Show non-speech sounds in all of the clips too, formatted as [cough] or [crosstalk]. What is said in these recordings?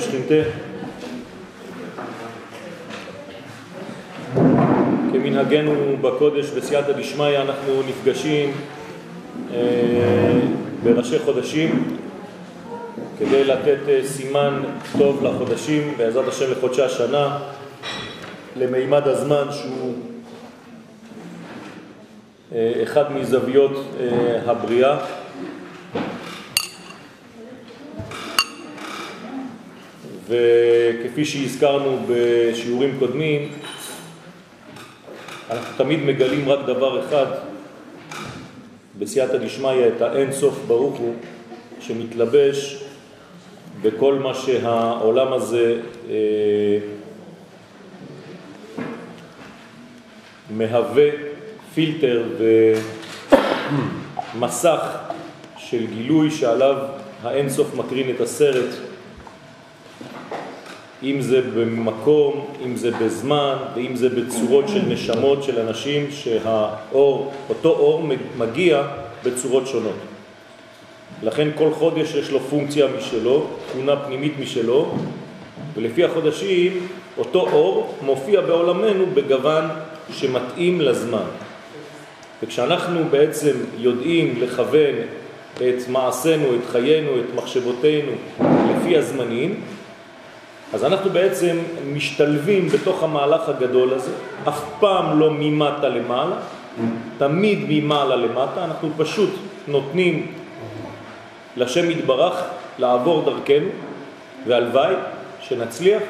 ושכינתה. כמנהגנו בקודש בסייעתא דשמיא אנחנו נפגשים אה, בראשי חודשים כדי לתת אה, סימן טוב לחודשים, בעזרת השם לחודשי השנה, למימד הזמן שהוא אה, אחד מזוויות אה, הבריאה. וכפי שהזכרנו בשיעורים קודמים, אנחנו תמיד מגלים רק דבר אחד בסייעתא דשמיא, את האין סוף ברוך הוא, שמתלבש בכל מה שהעולם הזה אה, מהווה פילטר ומסך של גילוי שעליו האין סוף מקרין את הסרט, אם זה במקום, אם זה בזמן, ואם זה בצורות של נשמות של אנשים שהאור, אותו אור מגיע בצורות שונות. לכן כל חודש יש לו פונקציה משלו, תכונה פנימית משלו, ולפי החודשים אותו אור מופיע בעולמנו בגוון שמתאים לזמן. וכשאנחנו בעצם יודעים לכוון את מעשינו, את חיינו, את מחשבותינו לפי הזמנים, אז אנחנו בעצם משתלבים בתוך המהלך הגדול הזה, אף פעם לא ממטה למעלה, תמיד ממעלה למטה, אנחנו פשוט נותנים לשם יתברך לעבור דרכנו, והלוואי שנצליח,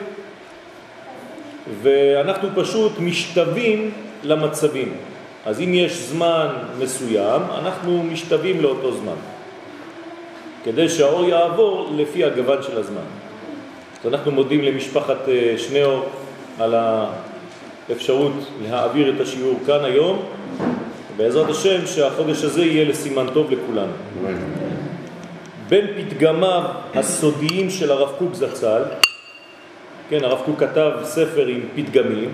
ואנחנו פשוט משתווים למצבים. אז אם יש זמן מסוים, אנחנו משתווים לאותו זמן, כדי שהאור יעבור לפי הגוון של הזמן. אז אנחנו מודים למשפחת אה, שניאור על האפשרות להעביר את השיעור כאן היום, בעזרת השם שהחודש הזה יהיה לסימן טוב לכולנו. בין פתגמיו הסודיים של הרב קוק זצ"ל, כן, הרב קוק כתב ספר עם פתגמים,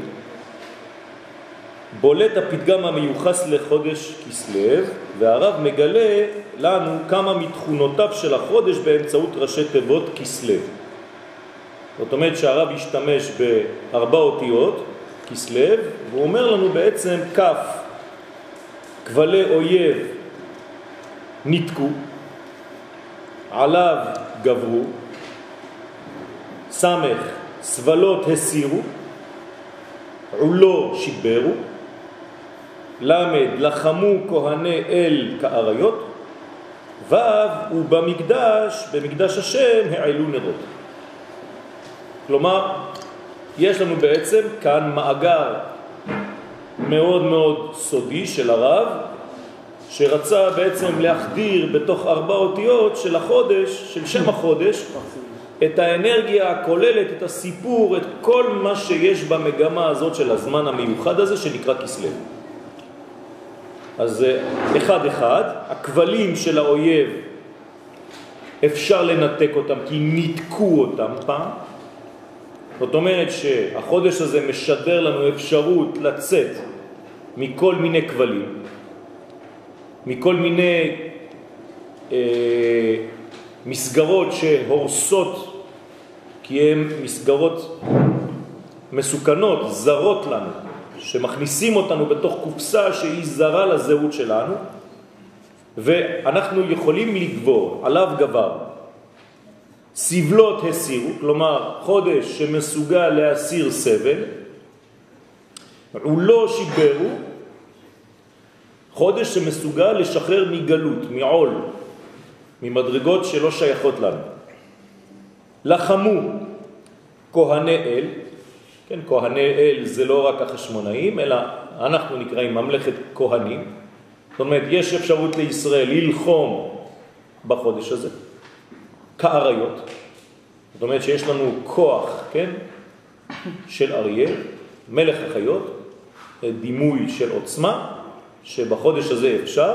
בולט הפתגם המיוחס לחודש כסלב, והרב מגלה לנו כמה מתכונותיו של החודש באמצעות ראשי תיבות כסלב. זאת אומרת שהרב השתמש בארבע אותיות, כסלב, והוא אומר לנו בעצם כף, כבלי אויב ניתקו, עליו גברו, סמך, סבלות הסירו, עולו שיברו, למד, לחמו כהני אל כאריות, ו' ובמקדש, במקדש השם, העלו נרות. כלומר, יש לנו בעצם כאן מאגר מאוד מאוד סודי של הרב, שרצה בעצם להחדיר בתוך ארבע אותיות של החודש, של שם החודש, את האנרגיה הכוללת, את הסיפור, את כל מה שיש במגמה הזאת של הזמן המיוחד הזה שנקרא כסלו. אז אחד אחד, הכבלים של האויב אפשר לנתק אותם כי ניתקו אותם פעם, זאת אומרת שהחודש הזה משדר לנו אפשרות לצאת מכל מיני כבלים, מכל מיני אה, מסגרות שהורסות, כי הן מסגרות מסוכנות, זרות לנו, שמכניסים אותנו בתוך קופסה שהיא זרה לזהות שלנו, ואנחנו יכולים לגבור, עליו גבר, סבלות הסירו, כלומר חודש שמסוגל להסיר סבל, עולו שיברו, חודש שמסוגל לשחרר מגלות, מעול, ממדרגות שלא שייכות לנו. לחמו כהני אל, כן, כהני אל זה לא רק החשמונאים, אלא אנחנו נקראים ממלכת כהנים. זאת אומרת, יש אפשרות לישראל ללחום בחודש הזה. כאריות. זאת אומרת שיש לנו כוח, כן, של אריה, מלך החיות, דימוי של עוצמה, שבחודש הזה אפשר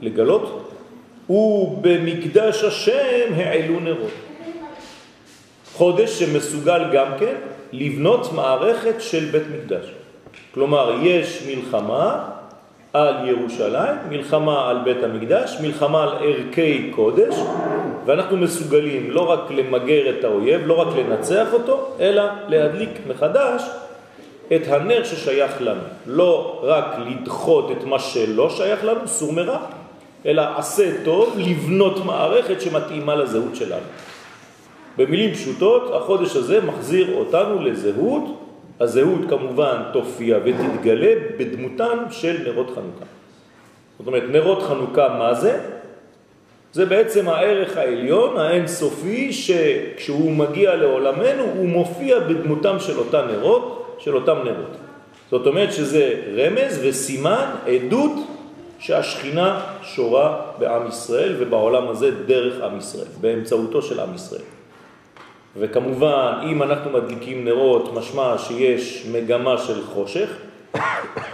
לגלות, ובמקדש השם העלו נרות. חודש שמסוגל גם כן לבנות מערכת של בית מקדש. כלומר, יש מלחמה על ירושלים, מלחמה על בית המקדש, מלחמה על ערכי קודש, ואנחנו מסוגלים לא רק למגר את האויב, לא רק לנצח אותו, אלא להדליק מחדש את הנר ששייך לנו. לא רק לדחות את מה שלא שייך לנו, סור מרע, אלא עשה טוב לבנות מערכת שמתאימה לזהות שלנו. במילים פשוטות, החודש הזה מחזיר אותנו לזהות, הזהות כמובן תופיע ותתגלה בדמותן של נרות חנוכה. זאת אומרת, נרות חנוכה מה זה? זה בעצם הערך העליון, האינסופי, שכשהוא מגיע לעולמנו הוא מופיע בדמותם של אותם נרות, של אותם נרות. זאת אומרת שזה רמז וסימן, עדות, שהשכינה שורה בעם ישראל ובעולם הזה דרך עם ישראל, באמצעותו של עם ישראל. וכמובן, אם אנחנו מדליקים נרות, משמע שיש מגמה של חושך,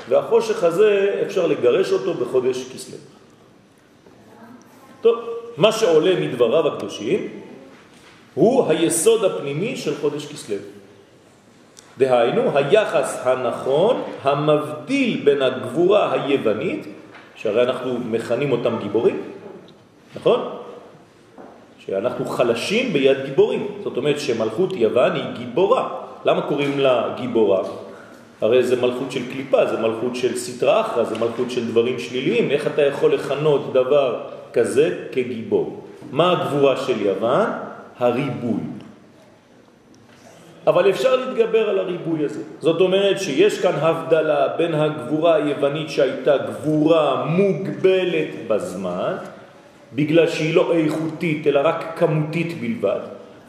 והחושך הזה אפשר לגרש אותו בחודש כסלו. טוב, מה שעולה מדבריו הקדושים הוא היסוד הפנימי של חודש כסלו. דהיינו, היחס הנכון המבדיל בין הגבורה היוונית, שהרי אנחנו מכנים אותם גיבורים, נכון? שאנחנו חלשים ביד גיבורים. זאת אומרת שמלכות יוון היא גיבורה. למה קוראים לה גיבורה? הרי זה מלכות של קליפה, זה מלכות של סטרה אחרא, זה מלכות של דברים שליליים. איך אתה יכול לכנות דבר כזה כגיבור? מה הגבורה של יוון? הריבוי. אבל אפשר להתגבר על הריבוי הזה. זאת אומרת שיש כאן הבדלה בין הגבורה היוונית שהייתה גבורה מוגבלת בזמן, בגלל שהיא לא איכותית אלא רק כמותית בלבד,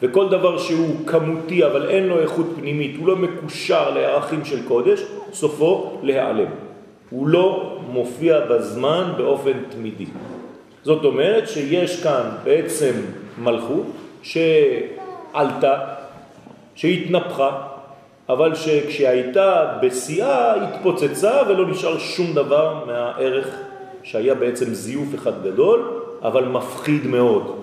וכל דבר שהוא כמותי אבל אין לו איכות פנימית, הוא לא מקושר לערכים של קודש, סופו להיעלם. הוא לא מופיע בזמן באופן תמידי. זאת אומרת שיש כאן בעצם מלכות שעלתה, שהתנפחה, אבל שכשהייתה בשיאה התפוצצה ולא נשאר שום דבר מהערך שהיה בעצם זיוף אחד גדול, אבל מפחיד מאוד.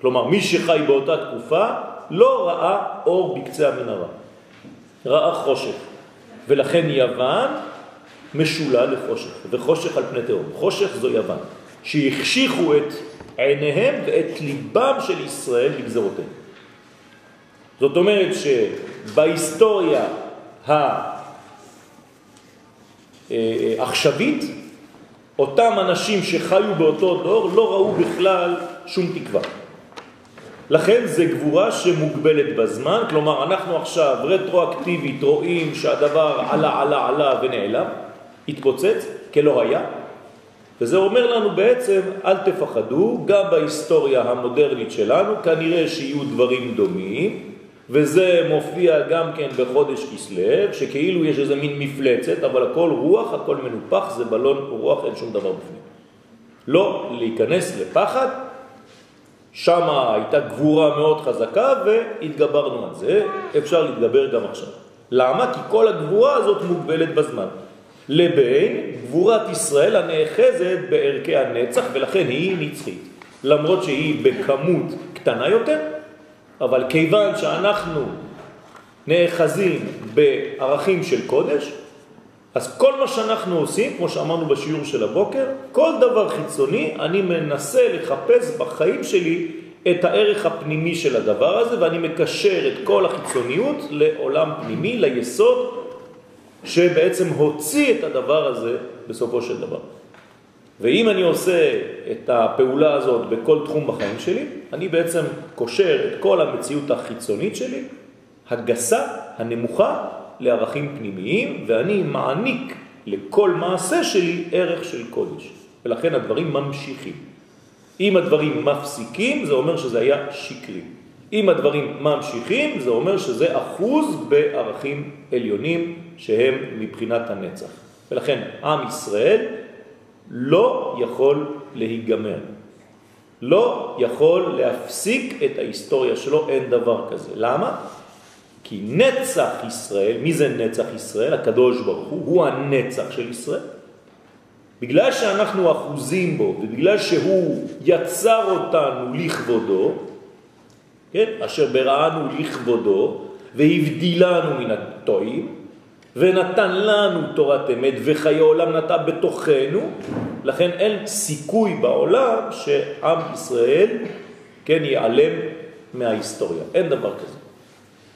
כלומר, מי שחי באותה תקופה לא ראה אור בקצה המנהרה, ראה חושך. ולכן יוון משולה לחושך, וחושך על פני תהום. חושך זו יוון, שהחשיכו את עיניהם ואת ליבם של ישראל לגזרותיהם. זאת אומרת שבהיסטוריה העכשווית אותם אנשים שחיו באותו דור לא ראו בכלל שום תקווה. לכן זה גבורה שמוגבלת בזמן, כלומר אנחנו עכשיו רטרואקטיבית רואים שהדבר עלה, עלה, עלה ונעלם, התפוצץ כלא היה, וזה אומר לנו בעצם אל תפחדו, גם בהיסטוריה המודרנית שלנו כנראה שיהיו דברים דומים, וזה מופיע גם כן בחודש כסלב, שכאילו יש איזה מין מפלצת, אבל הכל רוח, הכל מנופח, זה בלון רוח, אין שום דבר בפנים. לא להיכנס לפחד, שם הייתה גבורה מאוד חזקה והתגברנו על זה, אפשר להתגבר גם עכשיו. למה? כי כל הגבורה הזאת מוגבלת בזמן. לבין גבורת ישראל הנאחזת בערכי הנצח ולכן היא נצחית. למרות שהיא בכמות קטנה יותר, אבל כיוון שאנחנו נאחזים בערכים של קודש, אז כל מה שאנחנו עושים, כמו שאמרנו בשיעור של הבוקר, כל דבר חיצוני, אני מנסה לחפש בחיים שלי את הערך הפנימי של הדבר הזה, ואני מקשר את כל החיצוניות לעולם פנימי, ליסוד, שבעצם הוציא את הדבר הזה בסופו של דבר. ואם אני עושה את הפעולה הזאת בכל תחום בחיים שלי, אני בעצם קושר את כל המציאות החיצונית שלי, הגסה, הנמוכה, לערכים פנימיים, ואני מעניק לכל מעשה שלי ערך של קודש. ולכן הדברים ממשיכים. אם הדברים מפסיקים, זה אומר שזה היה שקרי. אם הדברים ממשיכים, זה אומר שזה אחוז בערכים עליונים שהם מבחינת הנצח. ולכן עם ישראל לא יכול להיגמר. לא יכול להפסיק את ההיסטוריה שלו, אין דבר כזה. למה? כי נצח ישראל, מי זה נצח ישראל? הקדוש ברוך הוא, הוא הנצח של ישראל. בגלל שאנחנו אחוזים בו, ובגלל שהוא יצר אותנו לכבודו, כן? אשר בראנו לכבודו, והבדילנו מן הטועים, ונתן לנו תורת אמת וחיי עולם נטע בתוכנו, לכן אין סיכוי בעולם שעם ישראל כן ייעלם מההיסטוריה, אין דבר כזה.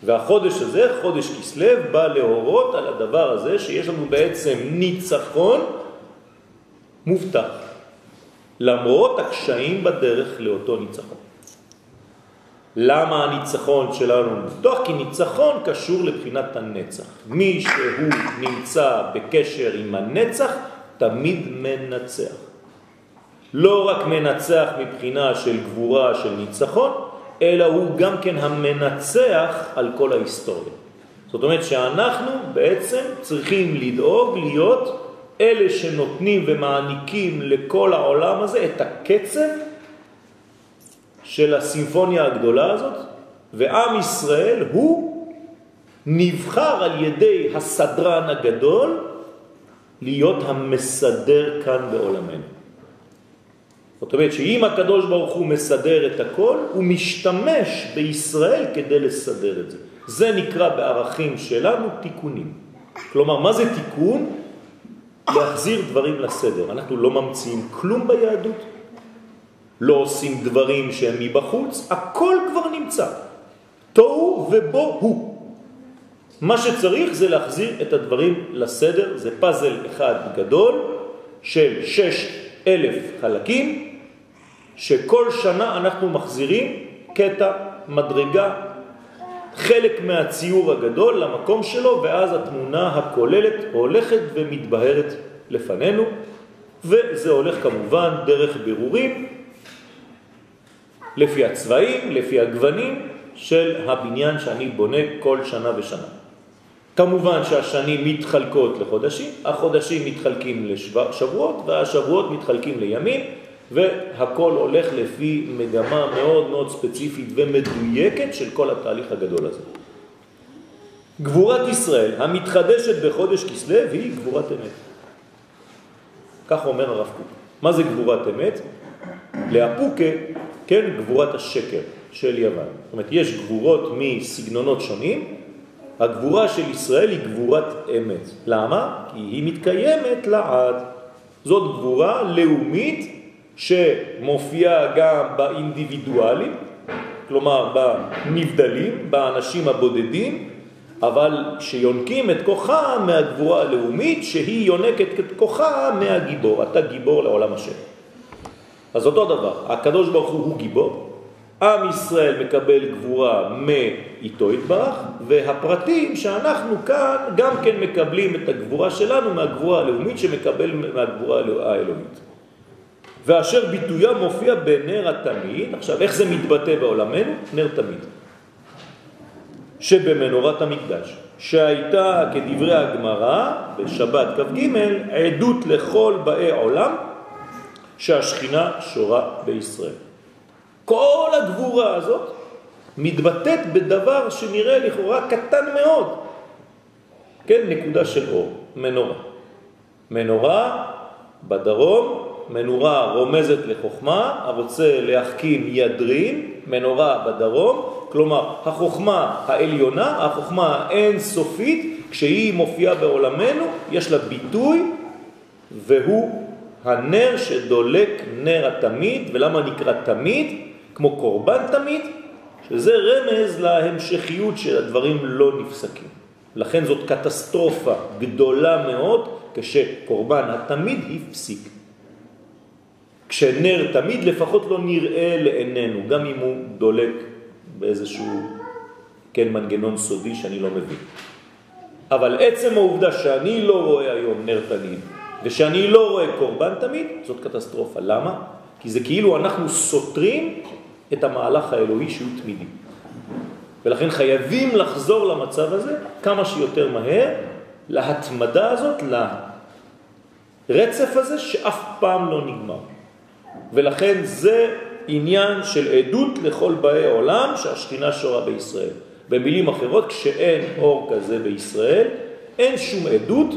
והחודש הזה, חודש כסלב, בא להורות על הדבר הזה שיש לנו בעצם ניצחון מובטח, למרות הקשיים בדרך לאותו ניצחון. למה הניצחון שלנו מובטח? כי ניצחון קשור לבחינת הנצח. מי שהוא נמצא בקשר עם הנצח, תמיד מנצח. לא רק מנצח מבחינה של גבורה של ניצחון, אלא הוא גם כן המנצח על כל ההיסטוריה. זאת אומרת שאנחנו בעצם צריכים לדאוג להיות אלה שנותנים ומעניקים לכל העולם הזה את הקצב של הסימפוניה הגדולה הזאת, ועם ישראל הוא נבחר על ידי הסדרן הגדול להיות המסדר כאן בעולמנו. זאת אומרת שאם הקדוש ברוך הוא מסדר את הכל, הוא משתמש בישראל כדי לסדר את זה. זה נקרא בערכים שלנו תיקונים. כלומר, מה זה תיקון? להחזיר דברים לסדר. אנחנו לא ממציאים כלום ביהדות, לא עושים דברים שהם מבחוץ, הכל כבר נמצא. תוהו ובו הוא. מה שצריך זה להחזיר את הדברים לסדר, זה פאזל אחד גדול של שש אלף חלקים, שכל שנה אנחנו מחזירים קטע, מדרגה, חלק מהציור הגדול למקום שלו, ואז התמונה הכוללת הולכת ומתבהרת לפנינו, וזה הולך כמובן דרך בירורים, לפי הצבעים, לפי הגוונים של הבניין שאני בונה כל שנה ושנה. כמובן שהשנים מתחלקות לחודשים, החודשים מתחלקים לשבועות והשבועות מתחלקים לימים והכל הולך לפי מגמה מאוד מאוד ספציפית ומדויקת של כל התהליך הגדול הזה. גבורת ישראל המתחדשת בחודש כסלו היא גבורת אמת. כך אומר הרב קוק. מה זה גבורת אמת? לאפוקה, כן, גבורת השקר של יוון. זאת אומרת, יש גבורות מסגנונות שונים, הגבורה של ישראל היא גבורת אמת. למה? כי היא מתקיימת לעד. זאת גבורה לאומית שמופיעה גם באינדיבידואלים, כלומר בנבדלים, באנשים הבודדים, אבל שיונקים את כוחה מהגבורה הלאומית, שהיא יונקת את כוחה מהגיבור. אתה גיבור לעולם השם. אז אותו דבר, הקדוש ברוך הוא הוא גיבור, עם ישראל מקבל גבורה מאיתו התברך, והפרטים שאנחנו כאן גם כן מקבלים את הגבורה שלנו מהגבורה הלאומית שמקבל מהגבורה האלוהית. ואשר ביטויה מופיע בנר התמיד, עכשיו איך זה מתבטא בעולמנו? נר תמיד. שבמנורת המקדש, שהייתה כדברי הגמרא בשבת כ"ג עדות לכל באי עולם שהשכינה שורה בישראל. כל הגבורה הזאת מתבטאת בדבר שנראה לכאורה קטן מאוד. כן, נקודה של אור, מנורה. מנורה בדרום, מנורה רומזת לחוכמה, הרוצה להחכים ידרים, מנורה בדרום, כלומר החוכמה העליונה, החוכמה האינסופית, כשהיא מופיעה בעולמנו, יש לה ביטוי והוא הנר שדולק נר התמיד, ולמה נקרא תמיד? כמו קורבן תמיד, שזה רמז להמשכיות של הדברים לא נפסקים. לכן זאת קטסטרופה גדולה מאוד כשקורבן התמיד הפסיק. כשנר תמיד לפחות לא נראה לעינינו, גם אם הוא דולק באיזשהו כן, מנגנון סודי שאני לא מבין. אבל עצם העובדה שאני לא רואה היום נר תמיד, ושאני לא רואה קורבן תמיד, זאת קטסטרופה. למה? כי זה כאילו אנחנו סותרים את המהלך האלוהי שהוא תמידי. ולכן חייבים לחזור למצב הזה כמה שיותר מהר, להתמדה הזאת, לרצף הזה שאף פעם לא נגמר. ולכן זה עניין של עדות לכל באי עולם שהשכינה שורה בישראל. במילים אחרות, כשאין אור כזה בישראל, אין שום עדות,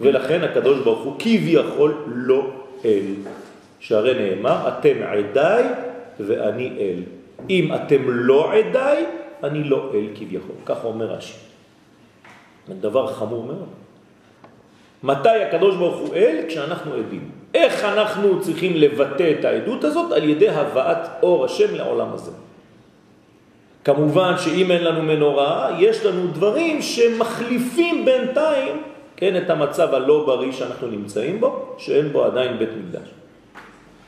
ולכן הקדוש ברוך הוא כביכול לא אל. שהרי נאמר, אתם עדיי ואני אל. אם אתם לא עדיי, אני לא אל כביכול. ככה אומר רש"י. דבר חמור מאוד. מתי הקדוש ברוך הוא אל? כשאנחנו עדים. איך אנחנו צריכים לבטא את העדות הזאת? על ידי הבאת אור השם לעולם הזה. כמובן שאם אין לנו מנורה, יש לנו דברים שמחליפים בינתיים, כן, את המצב הלא בריא שאנחנו נמצאים בו, שאין בו עדיין בית מקדש.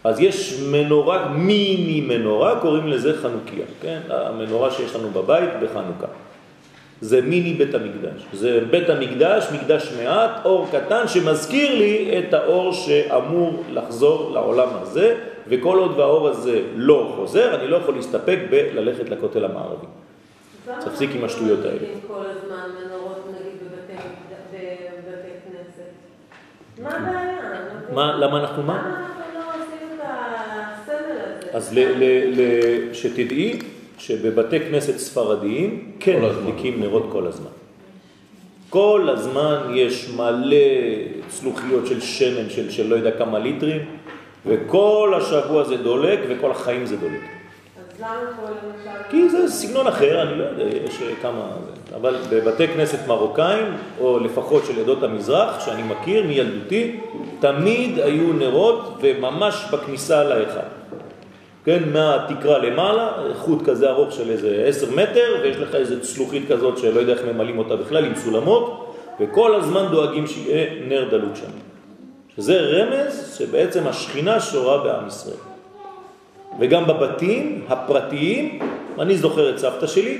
אז יש מנורה, מיני מנורה, קוראים לזה חנוכיה, כן? המנורה שיש לנו בבית בחנוכה. זה מיני בית המקדש. זה בית המקדש, מקדש מעט, אור קטן שמזכיר לי את האור שאמור לחזור לעולם הזה, וכל עוד והאור הזה לא חוזר, אני לא יכול להסתפק בללכת לכותל המערבי. להפסיק עם השטויות האלה. כל הזמן מנורות נגיד בבתי כנסת? מה הבעיה? למה אנחנו מה? למה אנחנו לא עושים את הסמל הזה? אז שתדעי שבבתי כנסת ספרדיים כן מדליקים נרות כל הזמן. כל הזמן יש מלא צלוחיות של שמן של, של לא יודע כמה ליטרים, וכל השבוע זה דולק וכל החיים זה דולק. למשל... כי זה סגנון אחר, אני לא יודע, יש כמה... אבל בבתי כנסת מרוקאים, או לפחות של עדות המזרח, שאני מכיר מילדותי, תמיד היו נרות וממש בכניסה לאחד. כן, מהתקרה למעלה, חוט כזה ארוך של איזה עשר מטר, ויש לך איזה צלוחית כזאת שלא יודע איך ממלאים אותה בכלל, עם סולמות, וכל הזמן דואגים שיהיה נר דלות שם. שזה רמז שבעצם השכינה שורה בעם ישראל. וגם בבתים הפרטיים, אני זוכר את סבתא שלי,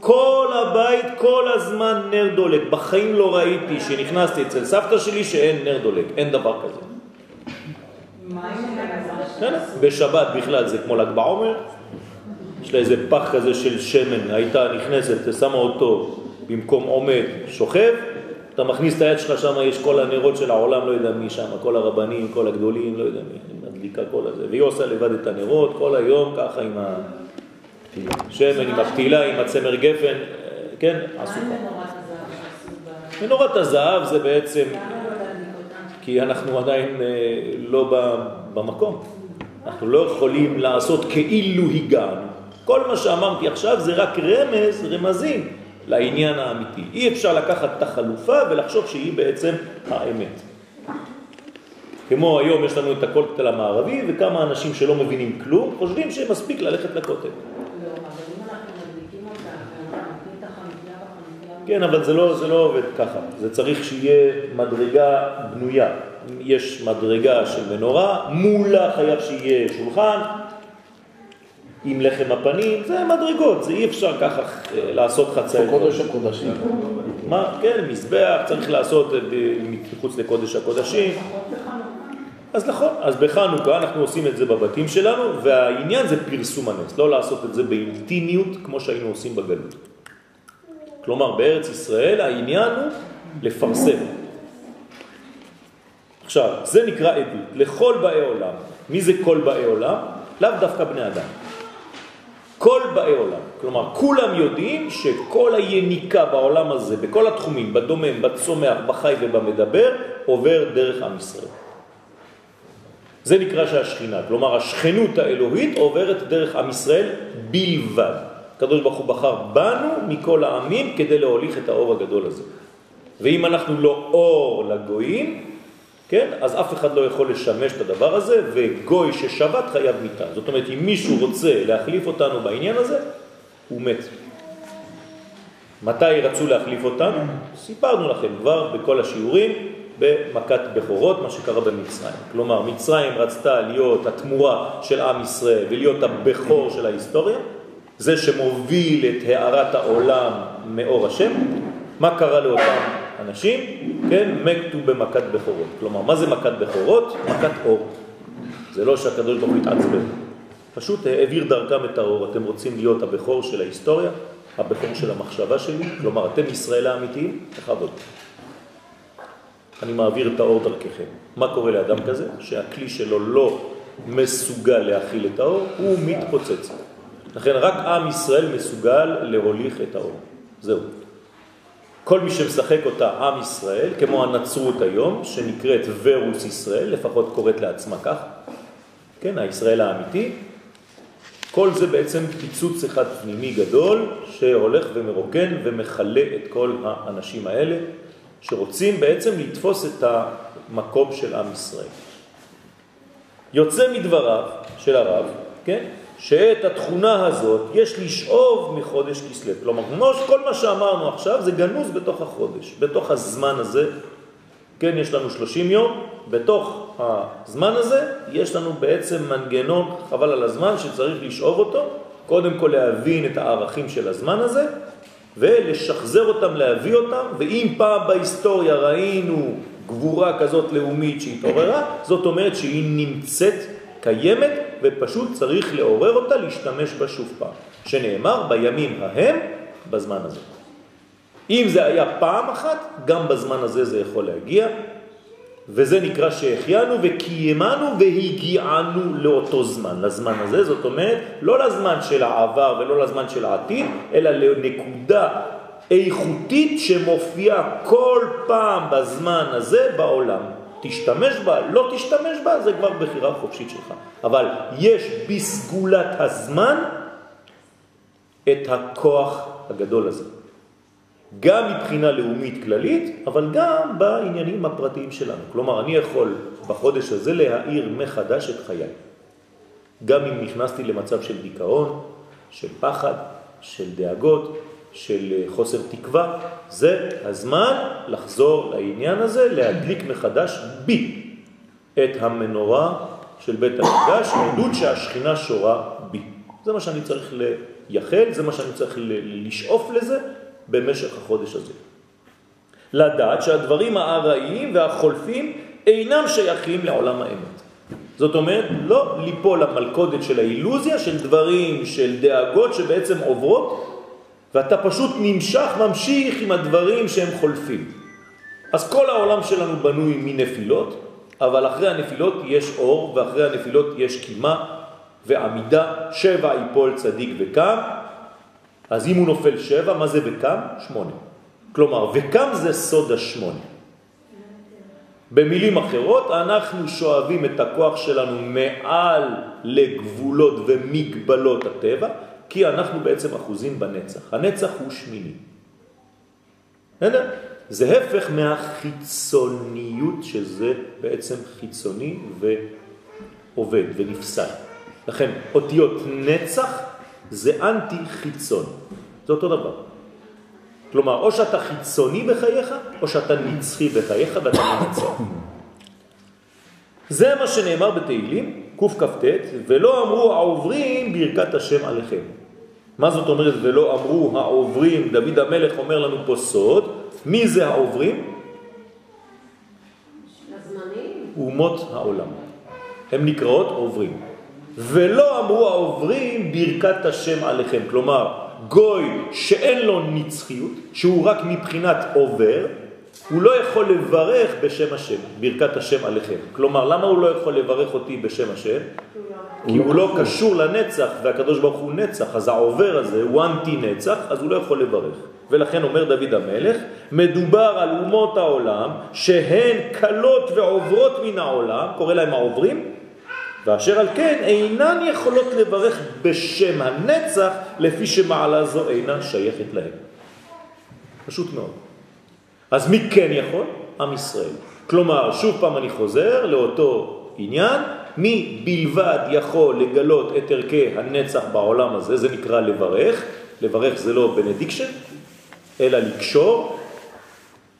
כל הבית, כל הזמן נר דולק. בחיים לא ראיתי שנכנסתי אצל סבתא שלי שאין נר דולק, אין דבר כזה. בשבת בכלל זה כמו ל"ג בעומר, יש לה איזה פח כזה של שמן, הייתה נכנסת, שמה אותו במקום עומד שוכב, אתה מכניס את היד שלך, שם יש כל הנרות של העולם, לא יודע מי שם, כל הרבנים, כל הגדולים, לא יודע מי, מדליקה כל הזה, והיא עושה לבד את הנרות כל היום ככה עם השמן, עם הפתילה, עם הצמר גפן, כן, עסוקה. מנורת הזהב זה בעצם כי אנחנו עדיין אה, לא במקום. אנחנו לא יכולים לעשות כאילו הגענו. כל מה שאמרתי עכשיו זה רק רמז, רמזים, לעניין האמיתי. אי אפשר לקחת את החלופה ולחשוב שהיא בעצם האמת. כמו היום יש לנו את הכותל המערבי, וכמה אנשים שלא מבינים כלום חושבים שמספיק ללכת לכותל. כן, אבל זה לא, זה לא עובד ככה. זה צריך שיהיה מדרגה בנויה. יש מדרגה של מנורה, מולה חייב שיהיה שולחן, עם לחם הפנים, זה מדרגות, זה אי אפשר ככה אה, לעשות חצאי. קודש הקודשים. מה, כן, מזבח, צריך לעשות אה, מחוץ לקודש הקודשים. אז נכון, אז בחנוכה אנחנו עושים את זה בבתים שלנו, והעניין זה פרסום הנס, לא לעשות את זה באינטימיות כמו שהיינו עושים בגלות. כלומר, בארץ ישראל העניין הוא לפרסם. עכשיו, זה נקרא עדות, לכל באי עולם. מי זה כל באי עולם? לאו דווקא בני אדם. כל באי עולם. כלומר, כולם יודעים שכל היניקה בעולם הזה, בכל התחומים, בדומם, בצומח, בחי ובמדבר, עובר דרך עם ישראל. זה נקרא שהשכינה, כלומר השכנות האלוהית עוברת דרך עם ישראל בלבד. הקדוש ברוך הוא בחר בנו מכל העמים כדי להוליך את האור הגדול הזה. ואם אנחנו לא אור לגויים, כן, אז אף אחד לא יכול לשמש את הדבר הזה, וגוי ששבת חייב מיטה. זאת אומרת, אם מישהו רוצה להחליף אותנו בעניין הזה, הוא מת. מתי רצו להחליף אותנו? סיפרנו לכם כבר בכל השיעורים במכת בכורות, מה שקרה במצרים. כלומר, מצרים רצתה להיות התמורה של עם ישראל ולהיות הבכור של ההיסטוריה, זה שמוביל את הערת העולם מאור השם. מה קרה לאותם אנשים? כן, מתו במכת בכורות. כלומר, מה זה מכת בכורות? מכת אור. זה לא שהקדוש ברוך הוא התעצבן. פשוט העביר דרכם את האור. אתם רוצים להיות הבכור של ההיסטוריה, הבכור של המחשבה שלי, כלומר, אתם ישראל האמיתיים, תכבוד. אני מעביר את האור דרככם. מה קורה לאדם כזה? שהכלי שלו לא מסוגל להכיל את האור, הוא מתפוצץ. לכן רק עם ישראל מסוגל להוליך את האור. זהו. כל מי שמשחק אותה עם ישראל, כמו הנצרות היום, שנקראת ורוס ישראל, לפחות קוראת לעצמה כך, כן, הישראל האמיתי, כל זה בעצם פיצוץ אחד פנימי גדול שהולך ומרוקן ומחלה את כל האנשים האלה שרוצים בעצם לתפוס את המקום של עם ישראל. יוצא מדבריו של הרב, כן, שאת התכונה הזאת יש לשאוב מחודש כסלו. כלומר, כל מה שאמרנו עכשיו זה גנוז בתוך החודש, בתוך הזמן הזה. כן, יש לנו 30 יום, בתוך הזמן הזה יש לנו בעצם מנגנון, חבל על הזמן, שצריך לשאוב אותו, קודם כל להבין את הערכים של הזמן הזה, ולשחזר אותם, להביא אותם, ואם פעם בהיסטוריה ראינו גבורה כזאת לאומית שהתעוררה, זאת אומרת שהיא נמצאת, קיימת, ופשוט צריך לעורר אותה, להשתמש בה שוב פעם, שנאמר בימים ההם בזמן הזה. אם זה היה פעם אחת, גם בזמן הזה זה יכול להגיע, וזה נקרא שהחיינו וקיימנו והגיענו לאותו זמן, לזמן הזה, זאת אומרת, לא לזמן של העבר ולא לזמן של העתיד, אלא לנקודה איכותית שמופיעה כל פעם בזמן הזה בעולם. תשתמש בה, לא תשתמש בה, זה כבר בחירה חופשית שלך. אבל יש בסגולת הזמן את הכוח הגדול הזה. גם מבחינה לאומית כללית, אבל גם בעניינים הפרטיים שלנו. כלומר, אני יכול בחודש הזה להאיר מחדש את חיי. גם אם נכנסתי למצב של דיכאון, של פחד, של דאגות, של חוסר תקווה, זה הזמן לחזור לעניין הזה, להדליק מחדש בי את המנורה של בית המקדש, עדות שהשכינה שורה בי. זה מה שאני צריך לייחל, זה מה שאני צריך לשאוף לזה, במשך החודש הזה. לדעת שהדברים הארעיים והחולפים אינם שייכים לעולם האמת. זאת אומרת, לא ליפול למלכודת של האילוזיה, של דברים, של דאגות שבעצם עוברות, ואתה פשוט נמשך, ממשיך עם הדברים שהם חולפים. אז כל העולם שלנו בנוי מנפילות, אבל אחרי הנפילות יש אור, ואחרי הנפילות יש קימה ועמידה, שבע יפול צדיק וקם, אז אם הוא נופל שבע, מה זה וקם? שמונה. כלומר, וקם זה סוד השמונה. במילים אחרות, אנחנו שואבים את הכוח שלנו מעל לגבולות ומגבלות הטבע, כי אנחנו בעצם אחוזים בנצח. הנצח הוא שמיני. זה הפך מהחיצוניות שזה בעצם חיצוני ועובד ונפסל. לכן אותיות נצח זה אנטי חיצון. זה אותו דבר. כלומר, או שאתה חיצוני בחייך, או שאתה נצחי בחייך ואתה מנצח. זה מה שנאמר בתהילים, קכ"ט, ולא אמרו העוברים ברכת השם עליכם. מה זאת אומרת ולא אמרו העוברים, דוד המלך אומר לנו פה סוד, מי זה העוברים? הזמנים. אומות העולם. הם נקראות עוברים. ולא אמרו העוברים ברכת השם עליכם. כלומר, גוי שאין לו נצחיות, שהוא רק מבחינת עובר, הוא לא יכול לברך בשם השם, ברכת השם עליכם. כלומר, למה הוא לא יכול לברך אותי בשם השם? כי הוא לא קשור לנצח, והקדוש ברוך הוא נצח, אז העובר הזה הוא אנטי נצח, אז הוא לא יכול לברך. ולכן אומר דוד המלך, מדובר על אומות העולם שהן קלות ועוברות מן העולם, קורא להם העוברים, ואשר על כן אינן יכולות לברך בשם הנצח לפי שמעלה זו אינה שייכת להם. פשוט מאוד. אז מי כן יכול? עם ישראל. כלומר, שוב פעם אני חוזר לאותו עניין, מי בלבד יכול לגלות את ערכי הנצח בעולם הזה, זה נקרא לברך, לברך זה לא benediction, אלא לקשור,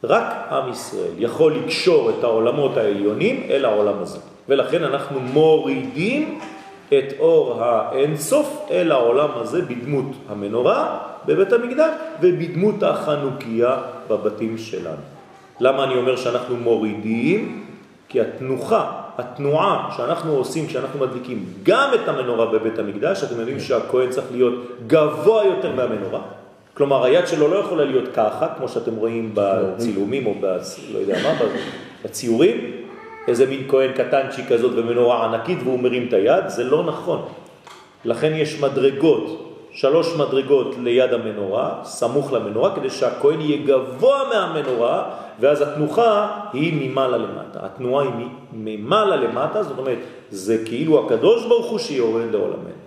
רק עם ישראל יכול לקשור את העולמות העליונים אל העולם הזה. ולכן אנחנו מורידים את אור האינסוף אל העולם הזה בדמות המנורה בבית המקדש ובדמות החנוכיה בבתים שלנו. למה אני אומר שאנחנו מורידים? כי התנוחה, התנועה שאנחנו עושים כשאנחנו מדליקים גם את המנורה בבית המקדש, אתם יודעים שהכהן צריך להיות גבוה יותר מהמנורה, כלומר היד שלו לא יכולה להיות ככה, כמו שאתם רואים בצילומים או ב... לא יודע מה, בציורים, איזה מין כהן קטנצ'י כזאת ומנורה ענקית והוא מרים את היד, זה לא נכון. לכן יש מדרגות, שלוש מדרגות ליד המנורה, סמוך למנורה, כדי שהכהן יהיה גבוה מהמנורה, ואז התנוחה היא ממעלה למטה. התנועה היא ממעלה למטה, זאת אומרת, זה כאילו הקדוש ברוך הוא שיורד לעולמנו.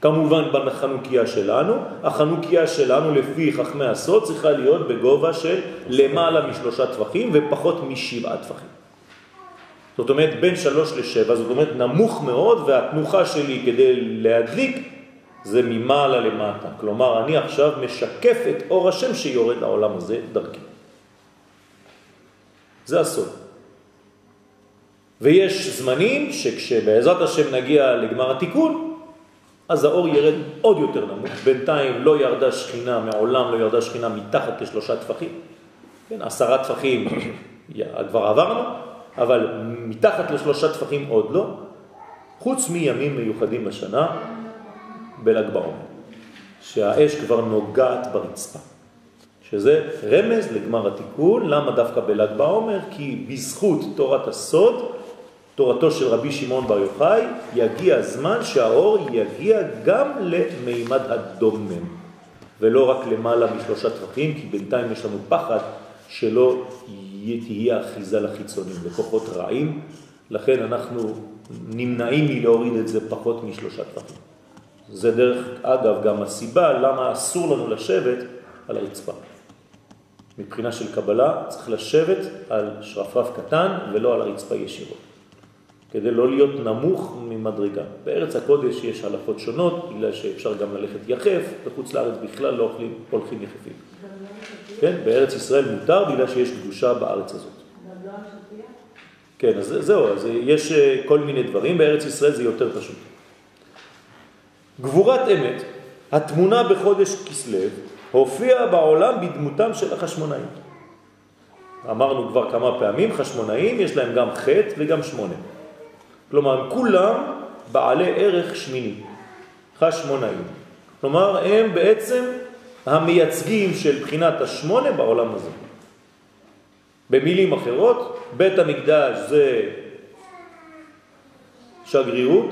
כמובן בחנוכיה שלנו, החנוכיה שלנו לפי חכמי הסוד צריכה להיות בגובה של למעלה משלושה טפחים ופחות משבעה טפחים. זאת אומרת בין שלוש לשבע, זאת אומרת נמוך מאוד והתנוחה שלי כדי להדליק זה ממעלה למטה. כלומר אני עכשיו משקף את אור השם שיורד לעולם הזה דרכי. זה הסוד. ויש זמנים שכשבעזרת השם נגיע לגמר התיקון, אז האור ירד עוד יותר נמוך. בינתיים לא ירדה שכינה, מעולם לא ירדה שכינה מתחת לשלושה טפחים. כן, עשרה טפחים כבר עברנו, אבל מתחת לשלושה טפחים עוד לא, חוץ מימים מיוחדים בשנה, בל"ג בעומר, שהאש כבר נוגעת ברצפה. שזה רמז לגמר התיקון, למה דווקא בל"ג בעומר? כי בזכות תורת הסוד תורתו של רבי שמעון בר יוחאי, יגיע הזמן שהאור יגיע גם למימד הדומם, ולא רק למעלה משלושה טרחים, כי בינתיים יש לנו פחד שלא תהיה אחיזה לחיצונים, לכוחות רעים, לכן אנחנו נמנעים מלהוריד את זה פחות משלושה טרחים. זה דרך אגב גם הסיבה למה אסור לנו לשבת על הרצפה. מבחינה של קבלה צריך לשבת על שרפרף קטן ולא על הרצפה ישירות. כדי לא להיות נמוך ממדרגה. בארץ הקודש יש הלכות שונות, בגלל שאפשר גם ללכת יחף, בחוץ לארץ בכלל לא אוכלים, הולכים יחפים. כן, בארץ ישראל מותר בגלל שיש קדושה בארץ הזאת. כן, אז זהו, אז יש אה, כל מיני דברים, בארץ ישראל זה יותר פשוט. גבורת אמת, התמונה בחודש כסלו, הופיעה בעולם בדמותם של החשמונאים. אמרנו כבר כמה פעמים, חשמונאים יש להם גם חטא וגם שמונה. כלומר, כולם בעלי ערך שמיני, חשמונאים. כלומר, הם בעצם המייצגים של בחינת השמונה בעולם הזה. במילים אחרות, בית המקדש זה שגרירות,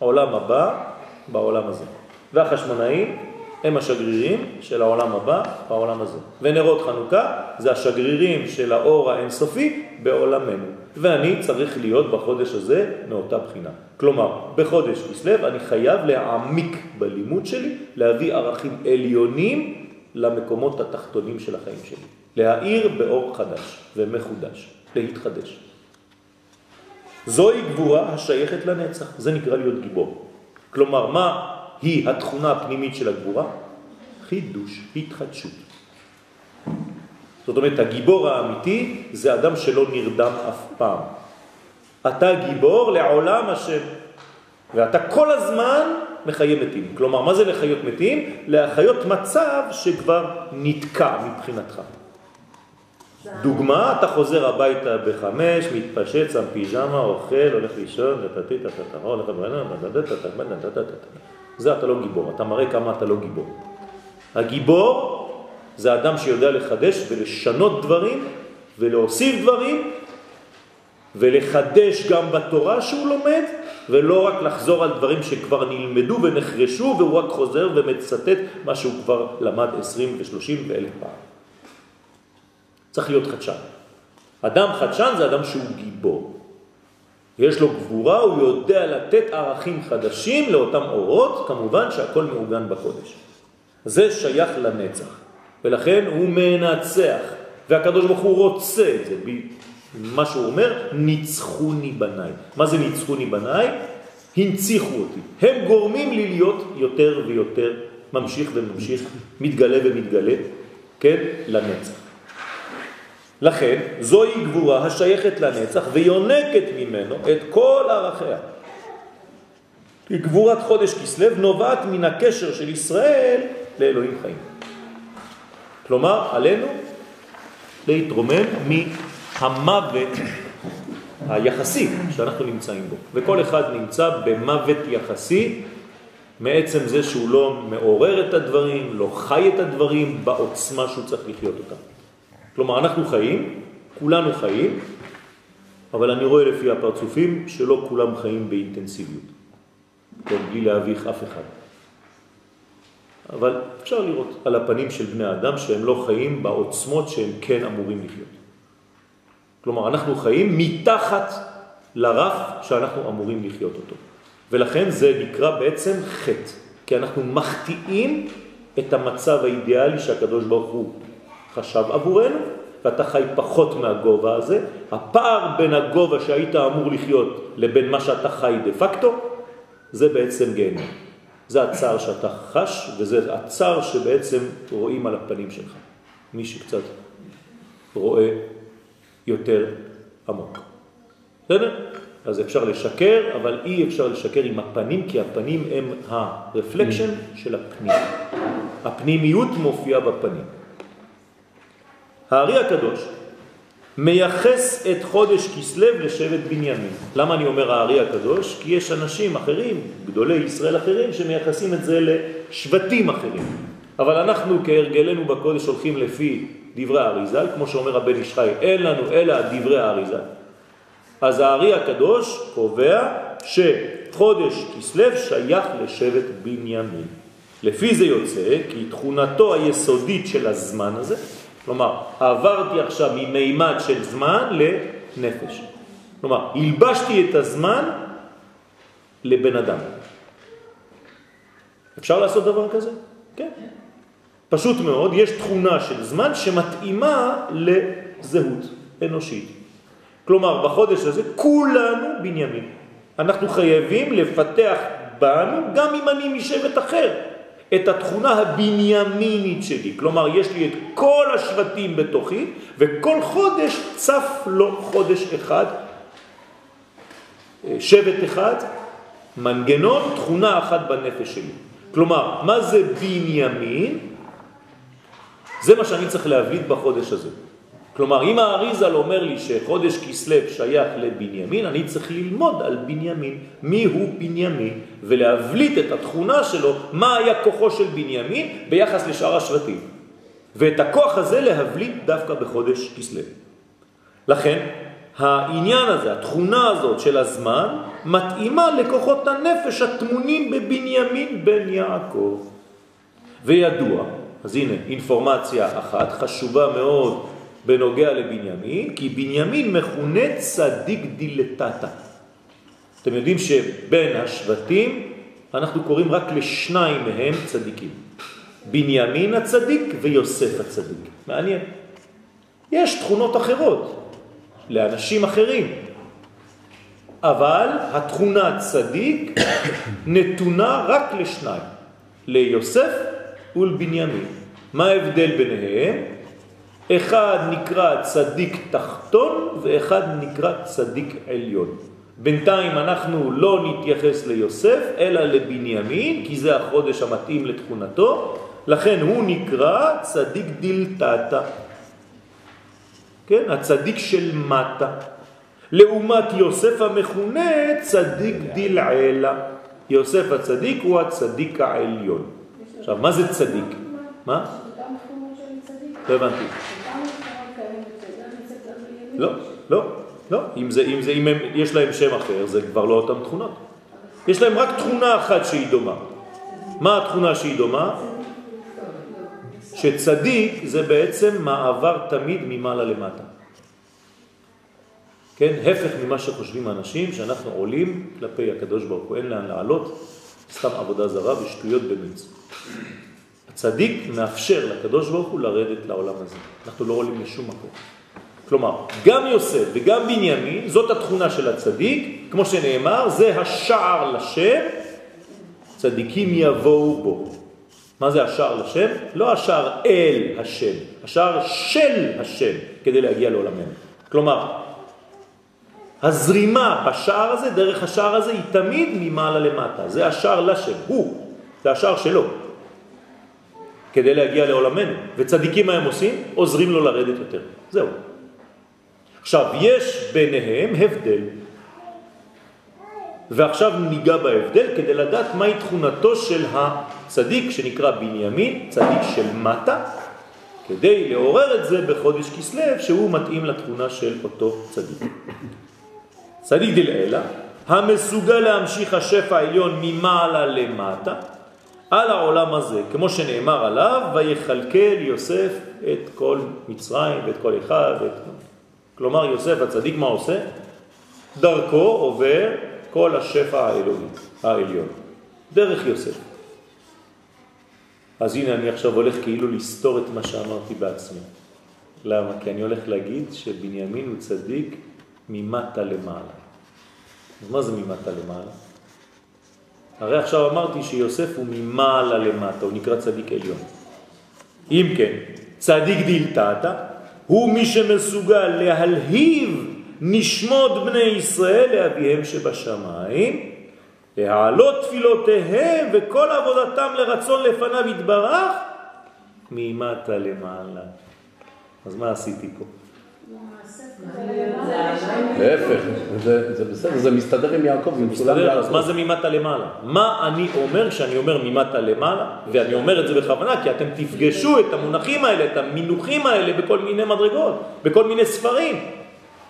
העולם הבא בעולם הזה. והחשמונאים הם השגרירים של העולם הבא בעולם הזה. ונרות חנוכה זה השגרירים של האור האינסופי בעולמנו. ואני צריך להיות בחודש הזה מאותה בחינה. כלומר, בחודש כסלו אני חייב להעמיק בלימוד שלי, להביא ערכים עליונים למקומות התחתונים של החיים שלי. להאיר באור חדש ומחודש, להתחדש. זוהי גבורה השייכת לנצח, זה נקרא להיות גיבור. כלומר, מה היא התכונה הפנימית של הגבורה? חידוש, התחדשות. זאת אומרת, הגיבור האמיתי זה אדם שלא נרדם אף פעם. אתה גיבור לעולם השם, ואתה כל הזמן מחיה מתים. כלומר, מה זה לחיות מתים? להחיות מצב שכבר נתקע מבחינתך. דוגמה, אתה חוזר הביתה בחמש, מתפשט, שם פיג'מה, אוכל, הולך לישון, הולך זה אתה לא גיבור, אתה מראה כמה אתה לא גיבור. הגיבור זה אדם שיודע לחדש ולשנות דברים ולהוסיף דברים ולחדש גם בתורה שהוא לומד ולא רק לחזור על דברים שכבר נלמדו ונחרשו והוא רק חוזר ומצטט מה שהוא כבר למד 20 ו-30 ואלף פעם. צריך להיות חדשן. אדם חדשן זה אדם שהוא גיבור. יש לו גבורה, הוא יודע לתת ערכים חדשים לאותם אורות, כמובן שהכל מעוגן בקודש. זה שייך לנצח. ולכן הוא מנצח, והקדוש ברוך הוא רוצה את זה. מה שהוא אומר, ניצחוני בניי. מה זה ניצחוני בניי? הנציחו אותי. הם גורמים לי להיות יותר ויותר ממשיך וממשיך, מתגלה ומתגלה, כן, לנצח. לכן זוהי גבורה השייכת לנצח ויונקת ממנו את כל ערכיה. כי גבורת חודש כסלו נובעת מן הקשר של ישראל לאלוהים חיים. כלומר, עלינו להתרומם מהמוות היחסי שאנחנו נמצאים בו. וכל אחד נמצא במוות יחסי מעצם זה שהוא לא מעורר את הדברים, לא חי את הדברים בעוצמה שהוא צריך לחיות אותם. כלומר, אנחנו חיים, כולנו חיים, אבל אני רואה לפי הפרצופים שלא כולם חיים באינטנסיביות, כן, בלי להביך אף אחד. אבל אפשר לראות על הפנים של בני האדם שהם לא חיים בעוצמות שהם כן אמורים לחיות. כלומר, אנחנו חיים מתחת לרף שאנחנו אמורים לחיות אותו. ולכן זה נקרא בעצם חטא. כי אנחנו מחטיאים את המצב האידיאלי שהקדוש ברוך הוא חשב עבורנו, ואתה חי פחות מהגובה הזה. הפער בין הגובה שהיית אמור לחיות לבין מה שאתה חי דה פקטו, זה בעצם גיהנום. זה הצער שאתה חש, וזה הצער שבעצם רואים על הפנים שלך. מי שקצת רואה יותר עמוק. בסדר? אז אפשר לשקר, אבל אי אפשר לשקר עם הפנים, כי הפנים הם הרפלקשן של הפנים. הפנימיות מופיעה בפנים. הארי הקדוש מייחס את חודש כסלב לשבט בנימין. למה אני אומר הארי הקדוש? כי יש אנשים אחרים, גדולי ישראל אחרים, שמייחסים את זה לשבטים אחרים. אבל אנחנו כהרגלנו בקודש הולכים לפי דברי האריזל, כמו שאומר הבן ישחי, אין לנו אלא דברי האריזל. אז הארי הקדוש קובע שחודש כסלב שייך לשבט בנימין. לפי זה יוצא כי תכונתו היסודית של הזמן הזה, כלומר, עברתי עכשיו ממימד של זמן לנפש. כלומר, הלבשתי את הזמן לבן אדם. אפשר לעשות דבר כזה? כן. פשוט מאוד, יש תכונה של זמן שמתאימה לזהות אנושית. כלומר, בחודש הזה כולנו בנימין. אנחנו חייבים לפתח בנו, גם אם אני משבט אחר, את התכונה הבנימינית שלי. כלומר, יש לי את כל השבטים בתוכי, וכל חודש צף לו חודש אחד, שבט אחד, מנגנון, תכונה אחת בנפש שלי. כלומר, מה זה בנימין? זה מה שאני צריך להבליט בחודש הזה. כלומר, אם האריזל אומר לי שחודש כסלב שייך לבנימין, אני צריך ללמוד על בנימין, מי הוא בנימין, ולהבליט את התכונה שלו, מה היה כוחו של בנימין ביחס לשאר השבטים. ואת הכוח הזה להבליט דווקא בחודש כסלב. לכן, העניין הזה, התכונה הזאת של הזמן, מתאימה לכוחות הנפש התמונים בבנימין בן יעקב. וידוע, אז הנה, אינפורמציה אחת חשובה מאוד בנוגע לבנימין, כי בנימין מכונה צדיק דילטטה. אתם יודעים שבין השבטים אנחנו קוראים רק לשניים מהם צדיקים. בנימין הצדיק ויוסף הצדיק. מעניין. יש תכונות אחרות לאנשים אחרים, אבל התכונה צדיק נתונה רק לשניים, ליוסף ולבנימין. מה ההבדל ביניהם? אחד נקרא צדיק תחתון ואחד נקרא צדיק עליון. בינתיים אנחנו לא נתייחס ליוסף אלא לבנימין כי זה החודש המתאים לתכונתו לכן הוא נקרא צדיק דילתתה כן, הצדיק של מטה לעומת יוסף המכונה צדיק דילעלה יוסף הצדיק הוא הצדיק העליון עכשיו מה זה צדיק? מה? לא הבנתי. לא, לא, לא. אם, זה, אם, זה, אם הם, יש להם שם אחר, זה כבר לא אותם תכונות. יש להם רק תכונה אחת שהיא דומה. מה התכונה שהיא דומה? שצדיק זה בעצם מעבר תמיד ממעלה למטה. כן, הפך ממה שחושבים אנשים, שאנחנו עולים כלפי הקדוש ברוך הוא, אין לאן לעלות, סתם עבודה זרה ושטויות במיץ. הצדיק מאפשר לקדוש ברוך הוא לרדת לעולם הזה. אנחנו לא עולים לשום מקום. כלומר, גם יוסף וגם בנימין, זאת התכונה של הצדיק, כמו שנאמר, זה השער לשם, צדיקים יבואו בו. מה זה השער לשם? לא השער אל השם, השער של השם, כדי להגיע לעולמנו. כלומר, הזרימה בשער הזה, דרך השער הזה, היא תמיד ממעלה למטה. זה השער לשם, הוא, זה השער שלו. כדי להגיע לעולמנו. וצדיקים מה הם עושים? עוזרים לו לרדת יותר. זהו. עכשיו, יש ביניהם הבדל. ועכשיו ניגע בהבדל כדי לדעת מהי תכונתו של הצדיק שנקרא בנימין, צדיק של מטה, כדי לעורר את זה בחודש כסלב שהוא מתאים לתכונה של אותו צדיק. צדיק דלעילה, המסוגל להמשיך השפע העליון ממעלה למטה, על העולם הזה, כמו שנאמר עליו, ויחלקל יוסף את כל מצרים ואת כל אחד. ואת... כלומר, יוסף הצדיק מה עושה? דרכו עובר כל השפע האלוהי, העליון, דרך יוסף. אז הנה אני עכשיו הולך כאילו לסתור את מה שאמרתי בעצמי. למה? כי אני הולך להגיד שבנימין הוא צדיק ממטה למעלה. אז מה זה ממטה למעלה? הרי עכשיו אמרתי שיוסף הוא ממעלה למטה, הוא נקרא צדיק עליון. אם כן, צדיק דילתתא הוא מי שמסוגל להלהיב נשמות בני ישראל לאביהם שבשמיים, להעלות תפילותיהם וכל עבודתם לרצון לפניו יתברך ממטה למעלה. אז מה עשיתי פה? להפך, זה בסדר, זה מסתדר עם יעקב, זה מסתדר, אז מה זה ממטה למעלה? מה אני אומר כשאני אומר ממטה למעלה? ואני אומר את זה בכוונה, כי אתם תפגשו את המונחים האלה, את המינוחים האלה בכל מיני מדרגות, בכל מיני ספרים.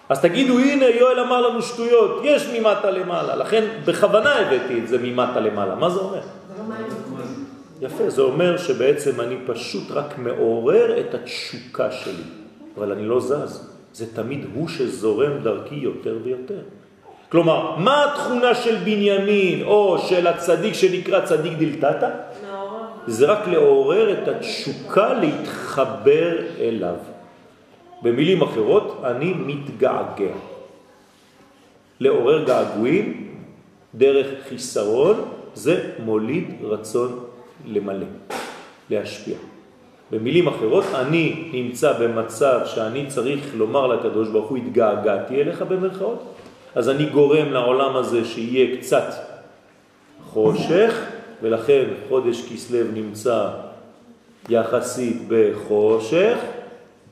אז תגידו, הנה יואל אמר לנו שטויות, יש ממטה למעלה, לכן בכוונה הבאתי את זה ממטה למעלה. מה זה אומר? יפה, זה אומר שבעצם אני פשוט רק מעורר את התשוקה שלי, אבל אני לא זז. זה תמיד הוא שזורם דרכי יותר ויותר. כלומר, מה התכונה של בנימין או של הצדיק שנקרא צדיק דלתתא? זה רק לעורר את התשוקה להתחבר אליו. במילים אחרות, אני מתגעגע. לעורר געגועים דרך חיסרון זה מוליד רצון למלא, להשפיע. במילים אחרות, אני נמצא במצב שאני צריך לומר לקדוש ברוך הוא, התגעגעתי אליך במרכאות, אז אני גורם לעולם הזה שיהיה קצת חושך, ולכן חודש כסלב נמצא יחסית בחושך,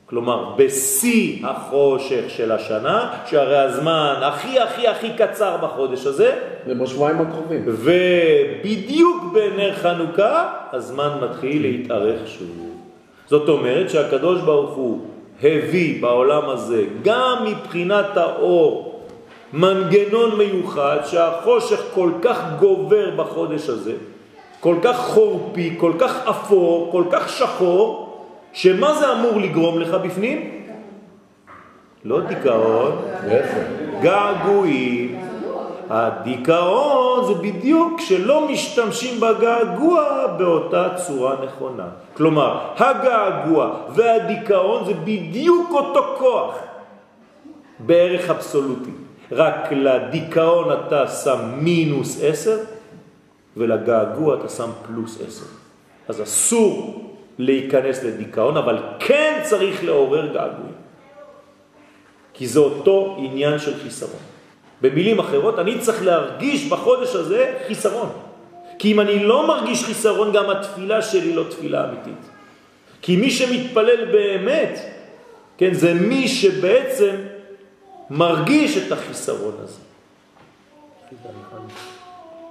כלומר בשיא החושך של השנה, שהרי הזמן הכי הכי הכי קצר בחודש הזה. זה בשבועיים הקרובים. ובדיוק בנר חנוכה הזמן מתחיל להתארך שוב. זאת אומרת שהקדוש ברוך הוא הביא בעולם הזה גם מבחינת האור מנגנון מיוחד שהחושך כל כך גובר בחודש הזה, כל כך חורפי, כל כך אפור, כל כך שחור, שמה זה אמור לגרום לך בפנים? לא דיכאון, געגועים. הדיכאון זה בדיוק שלא משתמשים בגעגוע באותה צורה נכונה. כלומר, הגעגוע והדיכאון זה בדיוק אותו כוח בערך אבסולוטי. רק לדיכאון אתה שם מינוס עשר ולגעגוע אתה שם פלוס עשר. אז אסור להיכנס לדיכאון, אבל כן צריך לעורר געגועים. כי זה אותו עניין של חיסרון. במילים אחרות, אני צריך להרגיש בחודש הזה חיסרון. כי אם אני לא מרגיש חיסרון, גם התפילה שלי לא תפילה אמיתית. כי מי שמתפלל באמת, כן, זה מי שבעצם מרגיש את החיסרון הזה.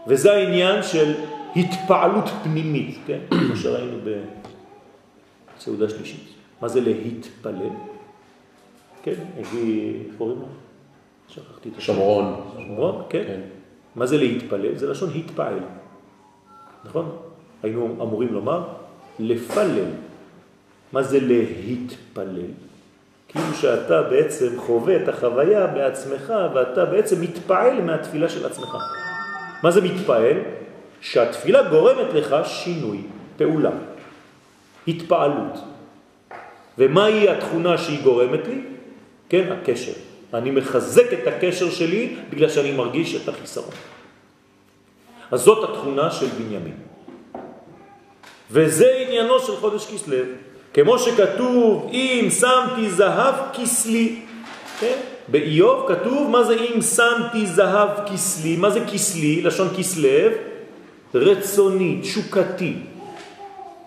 וזה העניין של התפעלות פנימית, כן, [clears throat] כמו שראינו בסעודה שלישית. מה זה להתפלל? כן, הביא, איך קוראים? שכחתי את השומרון. שומרון, כן. כן. מה זה להתפלל? זה לשון התפעל. נכון? היינו אמורים לומר לפלל. מה זה להתפלל? כאילו שאתה בעצם חווה את החוויה בעצמך ואתה בעצם מתפעל מהתפילה של עצמך. מה זה מתפעל? שהתפילה גורמת לך שינוי, פעולה, התפעלות. ומהי התכונה שהיא גורמת לי? כן, הקשר. אני מחזק את הקשר שלי בגלל שאני מרגיש את החיסרון. אז זאת התכונה של בנימין. וזה עניינו של חודש כסלו. כמו שכתוב, אם שמתי זהב כסלי, כן? באיוב כתוב, מה זה אם שמתי זהב כסלי? מה זה כסלי? לשון כסלב, רצוני, תשוקתי.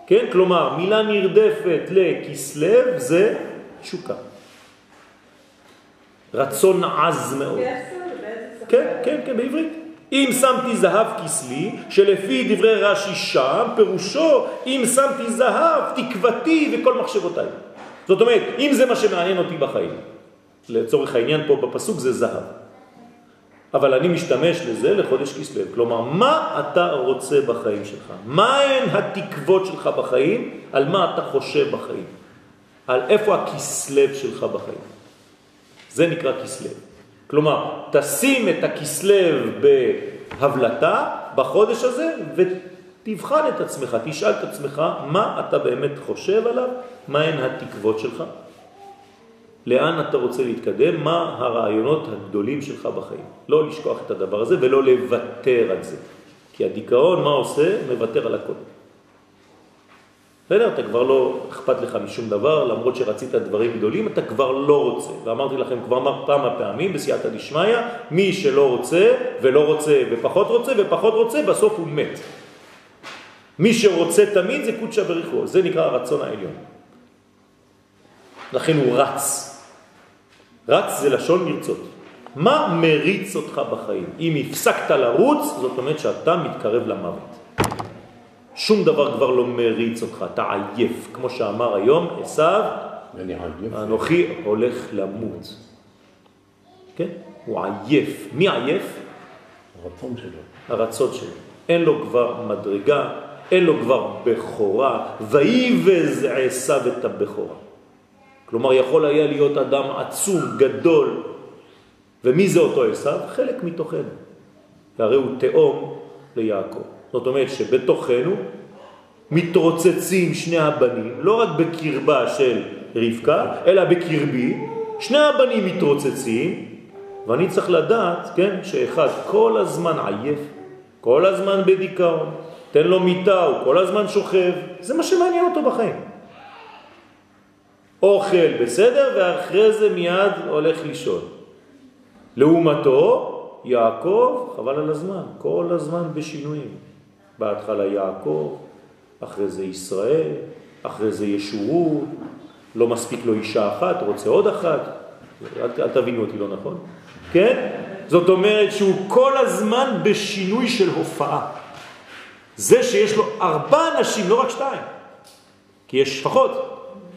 כן? כלומר, מילה נרדפת לכסלב זה תשוקה. רצון עז מאוד. כן, כן, כן, בעברית. אם שמתי זהב כסלי, שלפי דברי רש"י שם, פירושו, אם שמתי זהב, תקוותי וכל מחשבותיי. זאת אומרת, אם זה מה שמעניין אותי בחיים, לצורך העניין פה בפסוק זה זהב. אבל אני משתמש לזה לחודש כסלו. כלומר, מה אתה רוצה בחיים שלך? מה הן התקוות שלך בחיים? על מה אתה חושב בחיים? על איפה הכסלב שלך בחיים? זה נקרא כסלב. כלומר, תשים את הכסלב בהבלטה בחודש הזה תבחן את עצמך, תשאל את עצמך מה אתה באמת חושב עליו, מה הן התקוות שלך, לאן אתה רוצה להתקדם, מה הרעיונות הגדולים שלך בחיים. לא לשכוח את הדבר הזה ולא לוותר על זה. כי הדיכאון, מה עושה? מוותר על הכל. בסדר? אתה כבר לא אכפת לך משום דבר, למרות שרצית דברים גדולים, אתה כבר לא רוצה. ואמרתי לכם כבר כמה פעמים בסייעתא דשמיא, מי שלא רוצה ולא רוצה ופחות רוצה ופחות רוצה, בסוף הוא מת. מי שרוצה תמיד זה קודשא בריחו, זה נקרא הרצון העליון. לכן הוא רץ. רץ זה לשון לרצות. מה מריץ אותך בחיים? אם הפסקת לרוץ, זאת אומרת שאתה מתקרב למוות. שום דבר כבר לא מריץ אותך, אתה עייף. כמו שאמר היום עשיו, אנוכי הולך למות. כן? הוא עייף. מי עייף? הרצון שלו. הרצון שלו. אין לו כבר מדרגה, אין לו כבר בכורה, ויבז עשיו את הבכורה. כלומר, יכול היה להיות אדם עצום, גדול. ומי זה אותו עשיו? חלק מתוכנו. והרי הוא תאום ליעקב. זאת אומרת שבתוכנו מתרוצצים שני הבנים, לא רק בקרבה של רבקה, אלא בקרבי, שני הבנים מתרוצצים, ואני צריך לדעת, כן, שאחד כל הזמן עייף, כל הזמן בדיכאון, תן לו מיטה, הוא כל הזמן שוכב, זה מה שמעניין אותו בחיים. אוכל בסדר, ואחרי זה מיד הולך לישון. לעומתו, יעקב, חבל על הזמן, כל הזמן בשינויים. בהתחלה יעקב, אחרי זה ישראל, אחרי זה ישורו, לא מספיק לו אישה אחת, רוצה עוד אחת, אל, אל תבינו אותי לא נכון, כן? זאת אומרת שהוא כל הזמן בשינוי של הופעה. זה שיש לו ארבע אנשים, לא רק שתיים, כי יש שפחות.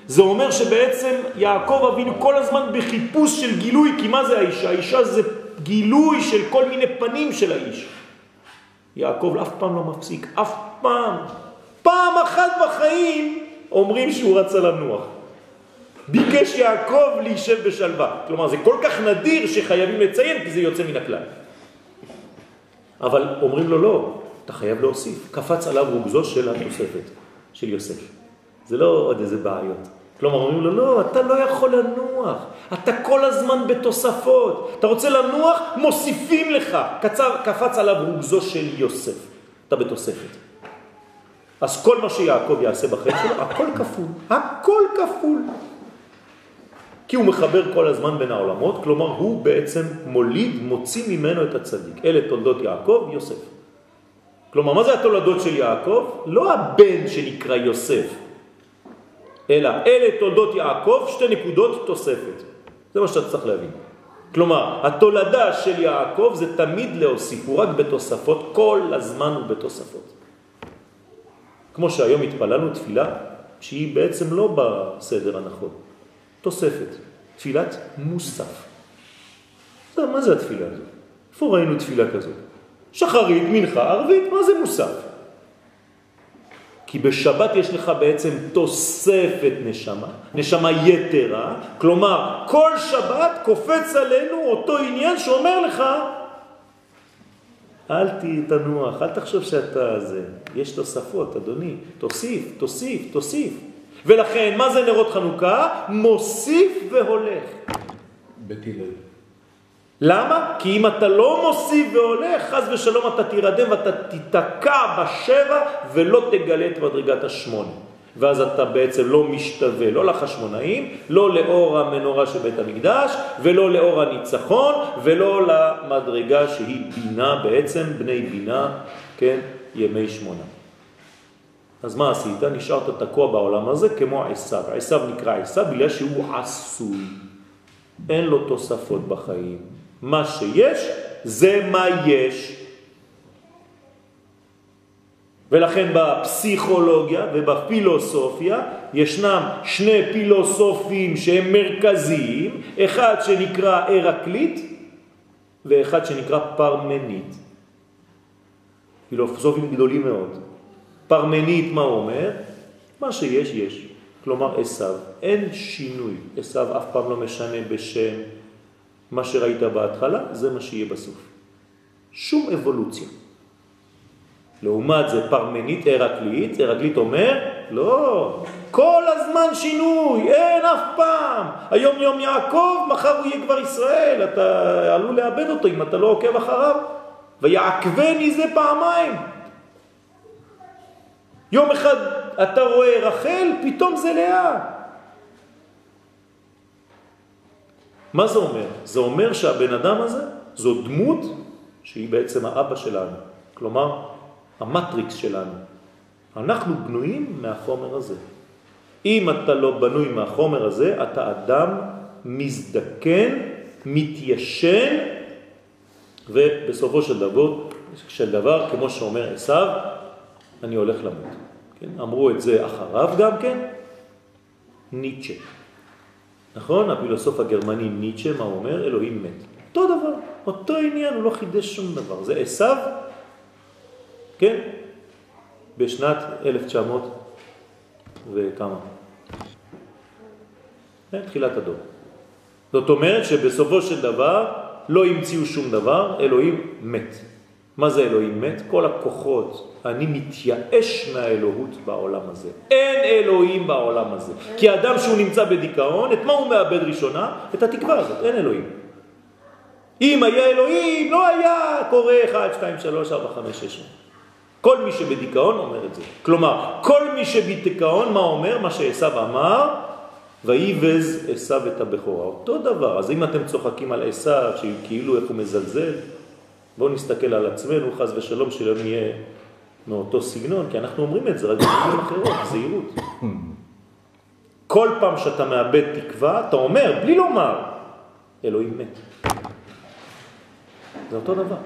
זה אומר שבעצם יעקב אבינו כל הזמן בחיפוש של גילוי, כי מה זה האישה? האישה זה גילוי של כל מיני פנים של האיש. יעקב אף פעם לא מפסיק, אף פעם. פעם אחת בחיים אומרים שהוא רצה לנוח. ביקש יעקב להישב בשלווה. כלומר, זה כל כך נדיר שחייבים לציין כי זה יוצא מן הכלל. אבל אומרים לו לא, אתה חייב להוסיף. קפץ עליו רוגזו של התוספת, של יוסף. זה לא עוד איזה בעיות. כלומר, אומרים לו, לא, אתה לא יכול לנוח, אתה כל הזמן בתוספות. אתה רוצה לנוח, מוסיפים לך. קצר, קפץ עליו רוגזו של יוסף. אתה בתוספת. אז כל מה שיעקב יעשה בחיים שלו, הכל כפול. הכל כפול. כי הוא מחבר כל הזמן בין העולמות, כלומר הוא בעצם מוליד, מוציא ממנו את הצדיק. אלה תולדות יעקב, יוסף. כלומר, מה זה התולדות של יעקב? לא הבן שנקרא יוסף, אלא אלה תולדות יעקב, שתי נקודות תוספת. זה מה שאתה צריך להבין. כלומר, התולדה של יעקב זה תמיד להוסיף, הוא רק בתוספות, כל הזמן הוא בתוספות. כמו שהיום התפללנו תפילה שהיא בעצם לא בסדר הנכון, תוספת, תפילת מוסף. מה זה התפילה הזאת? איפה ראינו תפילה כזאת? שחרית, מנחה, ערבית, מה זה מוסף? כי בשבת יש לך בעצם תוספת נשמה, נשמה יתרה, כלומר כל שבת קופץ עלינו אותו עניין שאומר לך אל תנוח, אל תחשוב שאתה זה, יש תוספות אדוני, תוסיף, תוסיף, תוסיף. ולכן מה זה נרות חנוכה? מוסיף והולך. בית הלל. למה? כי אם אתה לא מוסיף והולך, חז ושלום אתה תירדם ואתה תתקע בשבע ולא תגלה את מדרגת השמונה. ואז אתה בעצם לא משתווה, לא לחשמונאים, לא לאור המנורה של בית המקדש, ולא לאור הניצחון, ולא למדרגה שהיא בינה בעצם, בני בינה, כן, ימי שמונה. אז מה עשית? נשארת תקוע בעולם הזה כמו עשיו. עשיו נקרא עשיו בגלל שהוא עשוי. אין לו תוספות בחיים. מה שיש זה מה יש. ולכן בפסיכולוגיה ובפילוסופיה ישנם שני פילוסופים שהם מרכזיים, אחד שנקרא ארקליט ואחד שנקרא פרמנית. פילוסופים גדולים מאוד. פרמנית מה אומר? מה שיש יש. כלומר עשיו. אין שינוי. עשיו אף פעם לא משנה בשם, מה שראית בהתחלה זה מה שיהיה בסוף. שום אבולוציה. לעומת זה פרמנית, הרקלית, הרקלית אומר, לא, כל הזמן שינוי, אין אף פעם. היום יום יעקב, מחר הוא יהיה כבר ישראל, אתה עלול לאבד אותו אם אתה לא עוקב אחריו. ויעקבני זה פעמיים. יום אחד אתה רואה רחל, פתאום זה לאה. מה זה אומר? זה אומר שהבן אדם הזה זו דמות שהיא בעצם האבא שלנו. כלומר, המטריקס שלנו. אנחנו בנויים מהחומר הזה. אם אתה לא בנוי מהחומר הזה, אתה אדם מזדקן, מתיישן, ובסופו של דבר, של דבר כמו שאומר עשיו, אני הולך למות. כן? אמרו את זה אחריו גם כן, ניטשה. נכון? הפילוסוף הגרמני ניטשה, מה הוא אומר? אלוהים מת. אותו דבר, אותו עניין, הוא לא חידש שום דבר. זה עשיו כן? בשנת 1900 וכמה? כן, תחילת הדור. זאת אומרת שבסופו של דבר לא המציאו שום דבר, אלוהים מת. מה זה אלוהים מת? כל הכוחות. אני מתייאש מהאלוהות בעולם הזה. אין אלוהים בעולם הזה. כי אדם שהוא נמצא בדיכאון, את מה הוא מאבד ראשונה? את התקווה הזאת, אין אלוהים. אם היה אלוהים, לא היה קורה 1, 2, 3, 4, 5, 6. כל מי שבדיכאון אומר את זה. כלומר, כל מי שבדיכאון, מה אומר? מה שעשו אמר, ויבז עשו את הבכורה. אותו דבר. אז אם אתם צוחקים על עשו, שכאילו איך הוא מזלזל, בואו נסתכל על עצמנו, חז ושלום, שלא נהיה מאותו סגנון, כי אנחנו אומרים את זה רק במילים אחרות, זהירות. כל פעם שאתה מאבד תקווה, אתה אומר, בלי לומר, אלוהים מת. זה אותו דבר.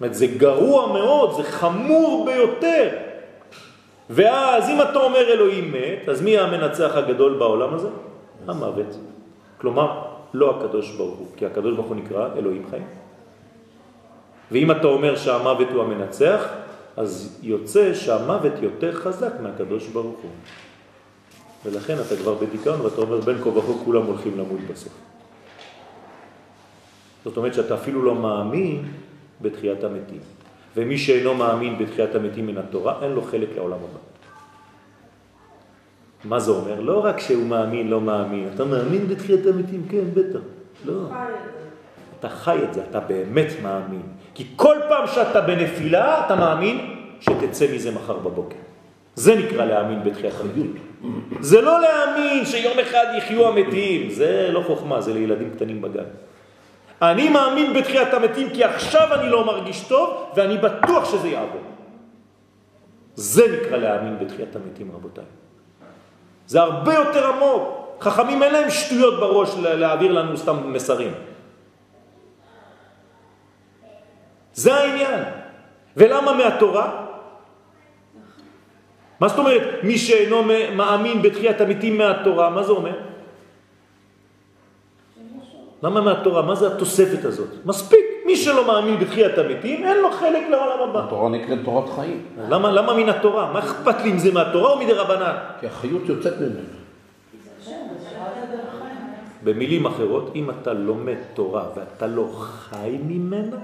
אומרת, זה גרוע מאוד, זה חמור ביותר. ואז אם אתה אומר אלוהים מת, אז מי המנצח הגדול בעולם הזה? המוות. כלומר, לא הקדוש ברוך הוא, כי הקדוש ברוך הוא נקרא אלוהים חיים. ואם אתה אומר שהמוות הוא המנצח, אז יוצא שהמוות יותר חזק מהקדוש ברוך הוא. ולכן אתה כבר בדיכאון ואתה אומר בין כה וכה כולם הולכים למות בסוף. זאת אומרת שאתה אפילו לא מאמין בתחיית המתים. ומי שאינו מאמין בתחיית המתים מן התורה, אין לו חלק לעולם הבא. מה זה אומר? לא רק שהוא מאמין, לא מאמין. אתה מאמין בתחיית המתים? כן, בטח. לא. אתה חי את זה, אתה באמת מאמין. כי כל פעם שאתה בנפילה, אתה מאמין שתצא מזה מחר בבוקר. זה נקרא להאמין בתחיית המתים. זה לא להאמין שיום אחד יחיו המתים, זה לא חוכמה, זה לילדים קטנים בגן. אני מאמין בתחיית המתים כי עכשיו אני לא מרגיש טוב ואני בטוח שזה יעבור. זה נקרא להאמין בתחיית המתים, רבותיי. זה הרבה יותר עמוק. חכמים אין להם שטויות בראש להעביר לנו סתם מסרים. זה העניין. ולמה מהתורה? מה זאת אומרת מי שאינו מאמין בתחיית המתים מהתורה? מה זה אומר? למה מהתורה? מה זה התוספת הזאת? מספיק. מי שלא מאמין בתחיית המתים, אין לו חלק לעולם הבא. התורה נקראת תורת חיים. למה, למה מן התורה? מה אכפת לי אם זה מהתורה או מדי רבנן? כי החיות יוצאת ממנו. במילים אחרות, אם אתה לומד תורה ואתה לא חי ממנה,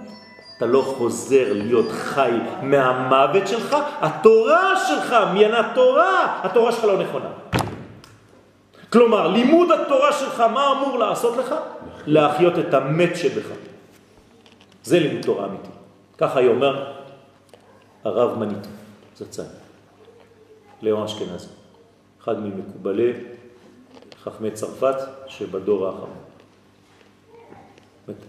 אתה לא חוזר להיות חי מהמוות שלך, התורה שלך, מן התורה, התורה שלך לא נכונה. כלומר, לימוד התורה שלך, מה אמור לעשות לך? להחיות את המת שבך. זה לימוד תורה אמיתי. ככה היא אומר הרב מניטו, זצ"ל, ליאון אשכנזי, אחד ממקובלי חכמי צרפת שבדור האחרון.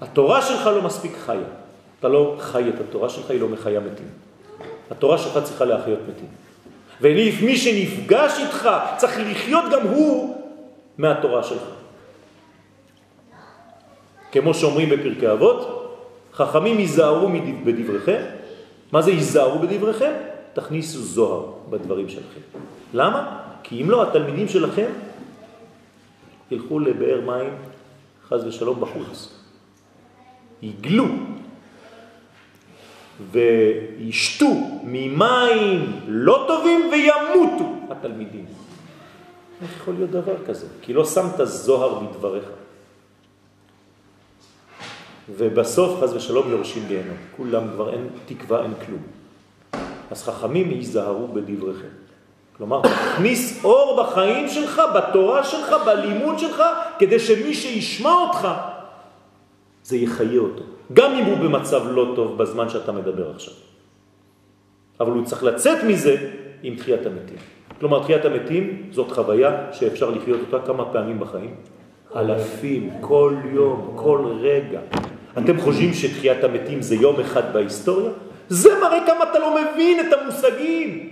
התורה שלך לא מספיק חיה. אתה לא חי את התורה שלך, היא לא מחיה מתים. התורה שלך צריכה להחיות מתים. ומי שנפגש איתך צריך לחיות גם הוא מהתורה שלך. כמו שאומרים בפרקי אבות, חכמים ייזהרו בדבריכם. מה זה ייזהרו בדבריכם? תכניסו זוהר בדברים שלכם. למה? כי אם לא, התלמידים שלכם ילכו לבאר מים, חז ושלום, בחוץ. יגלו וישתו ממים לא טובים וימותו התלמידים. איך יכול להיות דבר כזה? כי לא שמת זוהר בדבריך. ובסוף חז ושלום יורשים גיהנום. כולם כבר אין תקווה, אין כלום. אז חכמים ייזהרו בדבריכם. כלומר, תכניס אור בחיים שלך, בתורה שלך, בלימוד שלך, כדי שמי שישמע אותך, זה יחיה אותו. גם אם הוא במצב לא טוב בזמן שאתה מדבר עכשיו. אבל הוא צריך לצאת מזה עם תחיית המתים. כלומר, תחיית המתים זאת חוויה שאפשר לחיות אותה כמה פעמים בחיים. אלפים, כל יום, כל רגע. אתם חושבים שתחיית המתים זה יום אחד בהיסטוריה? זה מראה כמה אתה לא מבין את המושגים.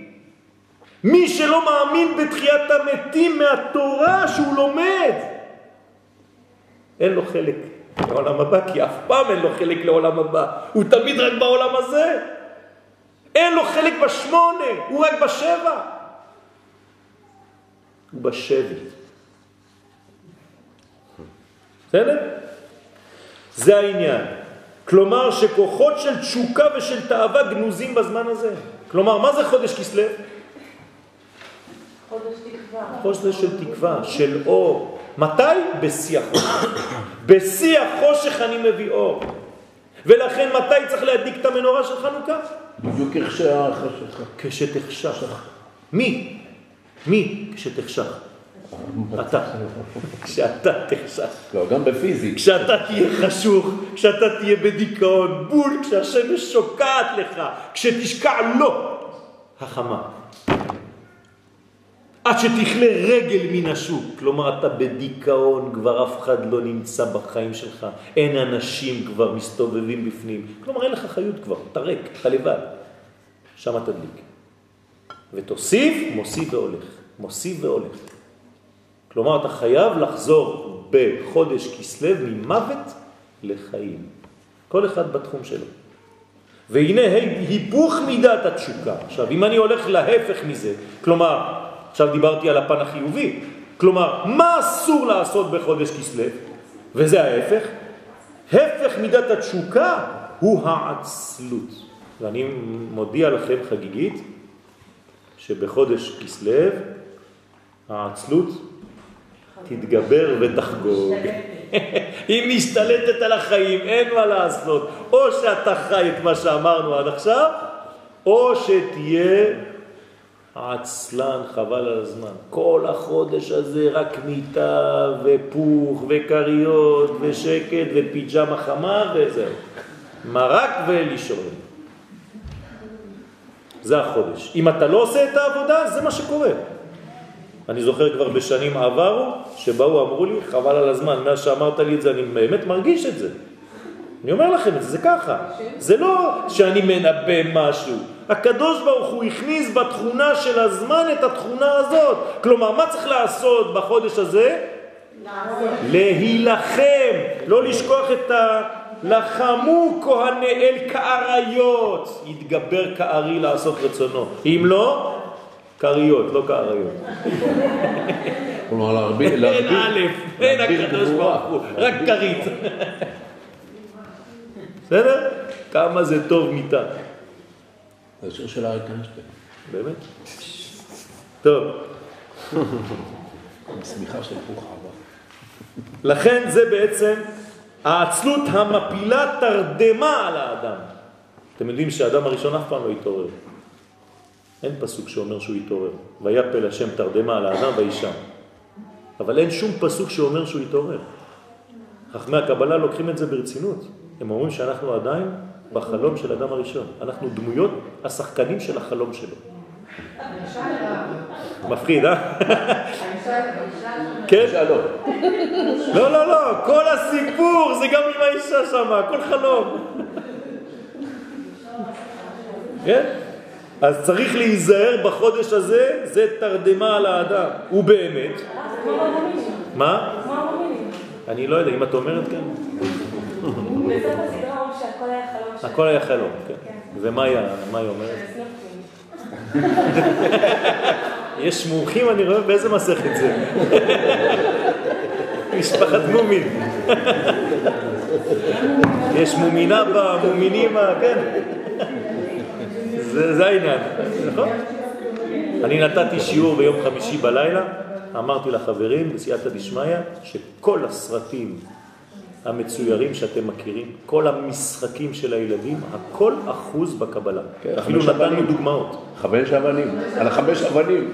מי שלא מאמין בתחיית המתים מהתורה שהוא לומד, אין לו חלק לעולם הבא, כי אף פעם אין לו חלק לעולם הבא. הוא תמיד רק בעולם הזה. אין לו חלק בשמונה, הוא רק בשבע. הוא בשבי. בסדר? זה העניין. כלומר שכוחות של תשוקה ושל תאווה גנוזים בזמן הזה. כלומר, מה זה חודש כסלו? חודש תקווה. חודש של תקווה, של אור. מתי? בשיא החושך. בשיא החושך אני מביא אור. ולכן מתי צריך להדליק את המנורה של חנוכה? בדיוק כשהחשכה. כשתחשך. מי? מי כשתחשך? אתה. כשאתה תחשך. לא, גם בפיזי. כשאתה תהיה חשוך, כשאתה תהיה בדיכאון, בול, כשהשמש שוקעת לך, כשתשקע לו החמה. עד שתכלה רגל מן השוק, כלומר אתה בדיכאון, כבר אף אחד לא נמצא בחיים שלך, אין אנשים כבר מסתובבים בפנים, כלומר אין לך חיות כבר, אתה ריק, אתה לבד, שם תדליק. ותוסיף, מוסיף והולך, מוסיף והולך. כלומר, אתה חייב לחזור בחודש כסלו ממוות לחיים. כל אחד בתחום שלו. והנה היפוך מידת התשוקה. עכשיו, אם אני הולך להפך מזה, כלומר, עכשיו דיברתי על הפן החיובי, כלומר, מה אסור לעשות בחודש כסלו? וזה ההפך. הפך מידת התשוקה הוא העצלות. ואני מודיע לכם חגיגית שבחודש כסלו העצלות תתגבר ותחגוג. [laughs] היא משתלטת על החיים, אין מה לעשות. או שאתה חי את מה שאמרנו עד עכשיו, או שתהיה עצלן חבל על הזמן. כל החודש הזה רק מיטה ופוך וקריות ושקט ופיג'מה חמה וזהו. מרק ולישון. זה החודש. אם אתה לא עושה את העבודה, זה מה שקורה. אני זוכר כבר בשנים עברו, שבאו אמרו לי, חבל על הזמן, מאז שאמרת לי את זה, אני באמת מרגיש את זה. אני אומר לכם את זה, זה ככה. זה לא שאני מנבא משהו. הקדוש ברוך הוא הכניס בתכונה של הזמן את התכונה הזאת. כלומר, מה צריך לעשות בחודש הזה? להילחם, לא לשכוח את ה... לחמו כהני אל כאריות, יתגבר כארי לעשות רצונו. אם לא, כריות, לא כאריות. כלומר, להרביע... אין א', אין הקדוש ברוך הוא, רק כרית. בסדר? כמה זה טוב מיטה. זה שיר של אריק איינשטיין. באמת? טוב. שמיכה של פוך עבר. לכן זה בעצם העצלות המפילה תרדמה על האדם. אתם יודעים שהאדם הראשון אף פעם לא התעורר. אין פסוק שאומר שהוא התעורר. ויפל השם תרדמה על האדם וישם. אבל אין שום פסוק שאומר שהוא התעורר. חכמי הקבלה לוקחים את זה ברצינות. הם אומרים שאנחנו עדיין בחלום של אדם הראשון. אנחנו דמויות השחקנים של החלום שלו. מפחיד, אה? כן? שלום. לא, לא, לא, כל הסיפור זה גם עם האישה שם, כל חלום. כן? אז צריך להיזהר בחודש הזה, זה תרדמה על האדם. הוא באמת. מה? אני לא יודע, אם את אומרת כן. בסוף הסדרה אומרים שהכל היה חלום של... הכל היה חלום, כן. ומה היה, מה היא אומרת? [laughs] יש מומחים, אני רואה באיזה מסכת זה. [laughs] משפחת מומין. [laughs] יש מומינה בה, מומינים, כן. זה העניין, נכון? אני נתתי שיעור ביום חמישי בלילה, אמרתי לחברים בסייעתא דשמיא שכל הסרטים המצוירים שאתם מכירים, כל המשחקים של הילדים, הכל אחוז בקבלה. כן, אפילו נתנו. דוגמאות. חמש אבנים, על החמש אבנים.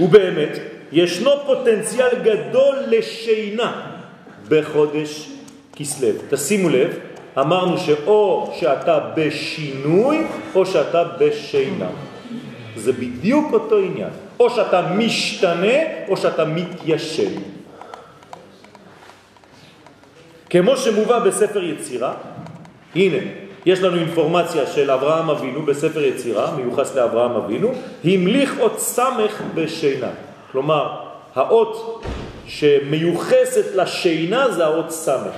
ובאמת, ישנו פוטנציאל גדול לשינה בחודש כסלו. תשימו לב, אמרנו שאו שאתה בשינוי או שאתה בשינה. זה בדיוק אותו עניין. או שאתה משתנה או שאתה מתיישב. כמו שמובא בספר יצירה, הנה, יש לנו אינפורמציה של אברהם אבינו בספר יצירה, מיוחס לאברהם אבינו, המליך אות סמך בשינה. כלומר, האות שמיוחסת לשינה זה האות סמך.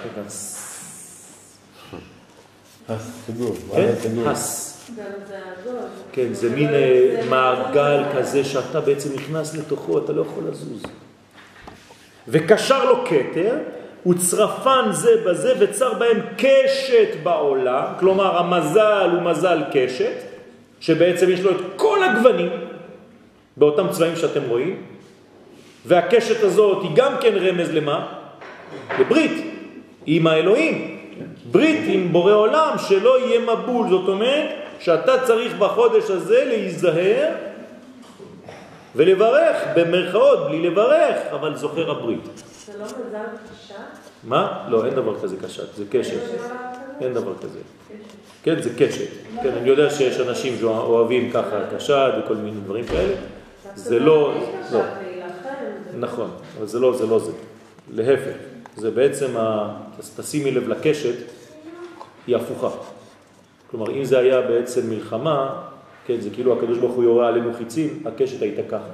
סגור. כן? הס. כן, זה מין אה, מעגל כזה שאתה בעצם נכנס לתוכו, אתה לא יכול לזוז. וקשר לו כתר, וצרפן זה בזה, וצר בהם קשת בעולם, כלומר המזל הוא מזל קשת, שבעצם יש לו את כל הגוונים, באותם צבעים שאתם רואים, והקשת הזאת היא גם כן רמז למה? לברית, עם האלוהים. ברית עם בורא עולם, שלא יהיה מבול, זאת אומרת שאתה צריך בחודש הזה להיזהר ולברך, במרכאות, בלי לברך, אבל זוכר הברית. זה לא מזל? מה? לא, אין דבר כזה קשת, זה קשת. אין דבר כזה. כן, זה קשת. כן, אני יודע שיש אנשים שאוהבים ככה קשת וכל מיני דברים כאלה. זה לא, לא. נכון, אבל זה לא זה. לא זה. להפך, זה בעצם, ה... אז תשימי לב לקשת, היא הפוכה. כלומר, אם זה היה בעצם מלחמה, כן, זה כאילו הקדוש ברוך הוא יורה עלינו חיצים, הקשת הייתה ככה.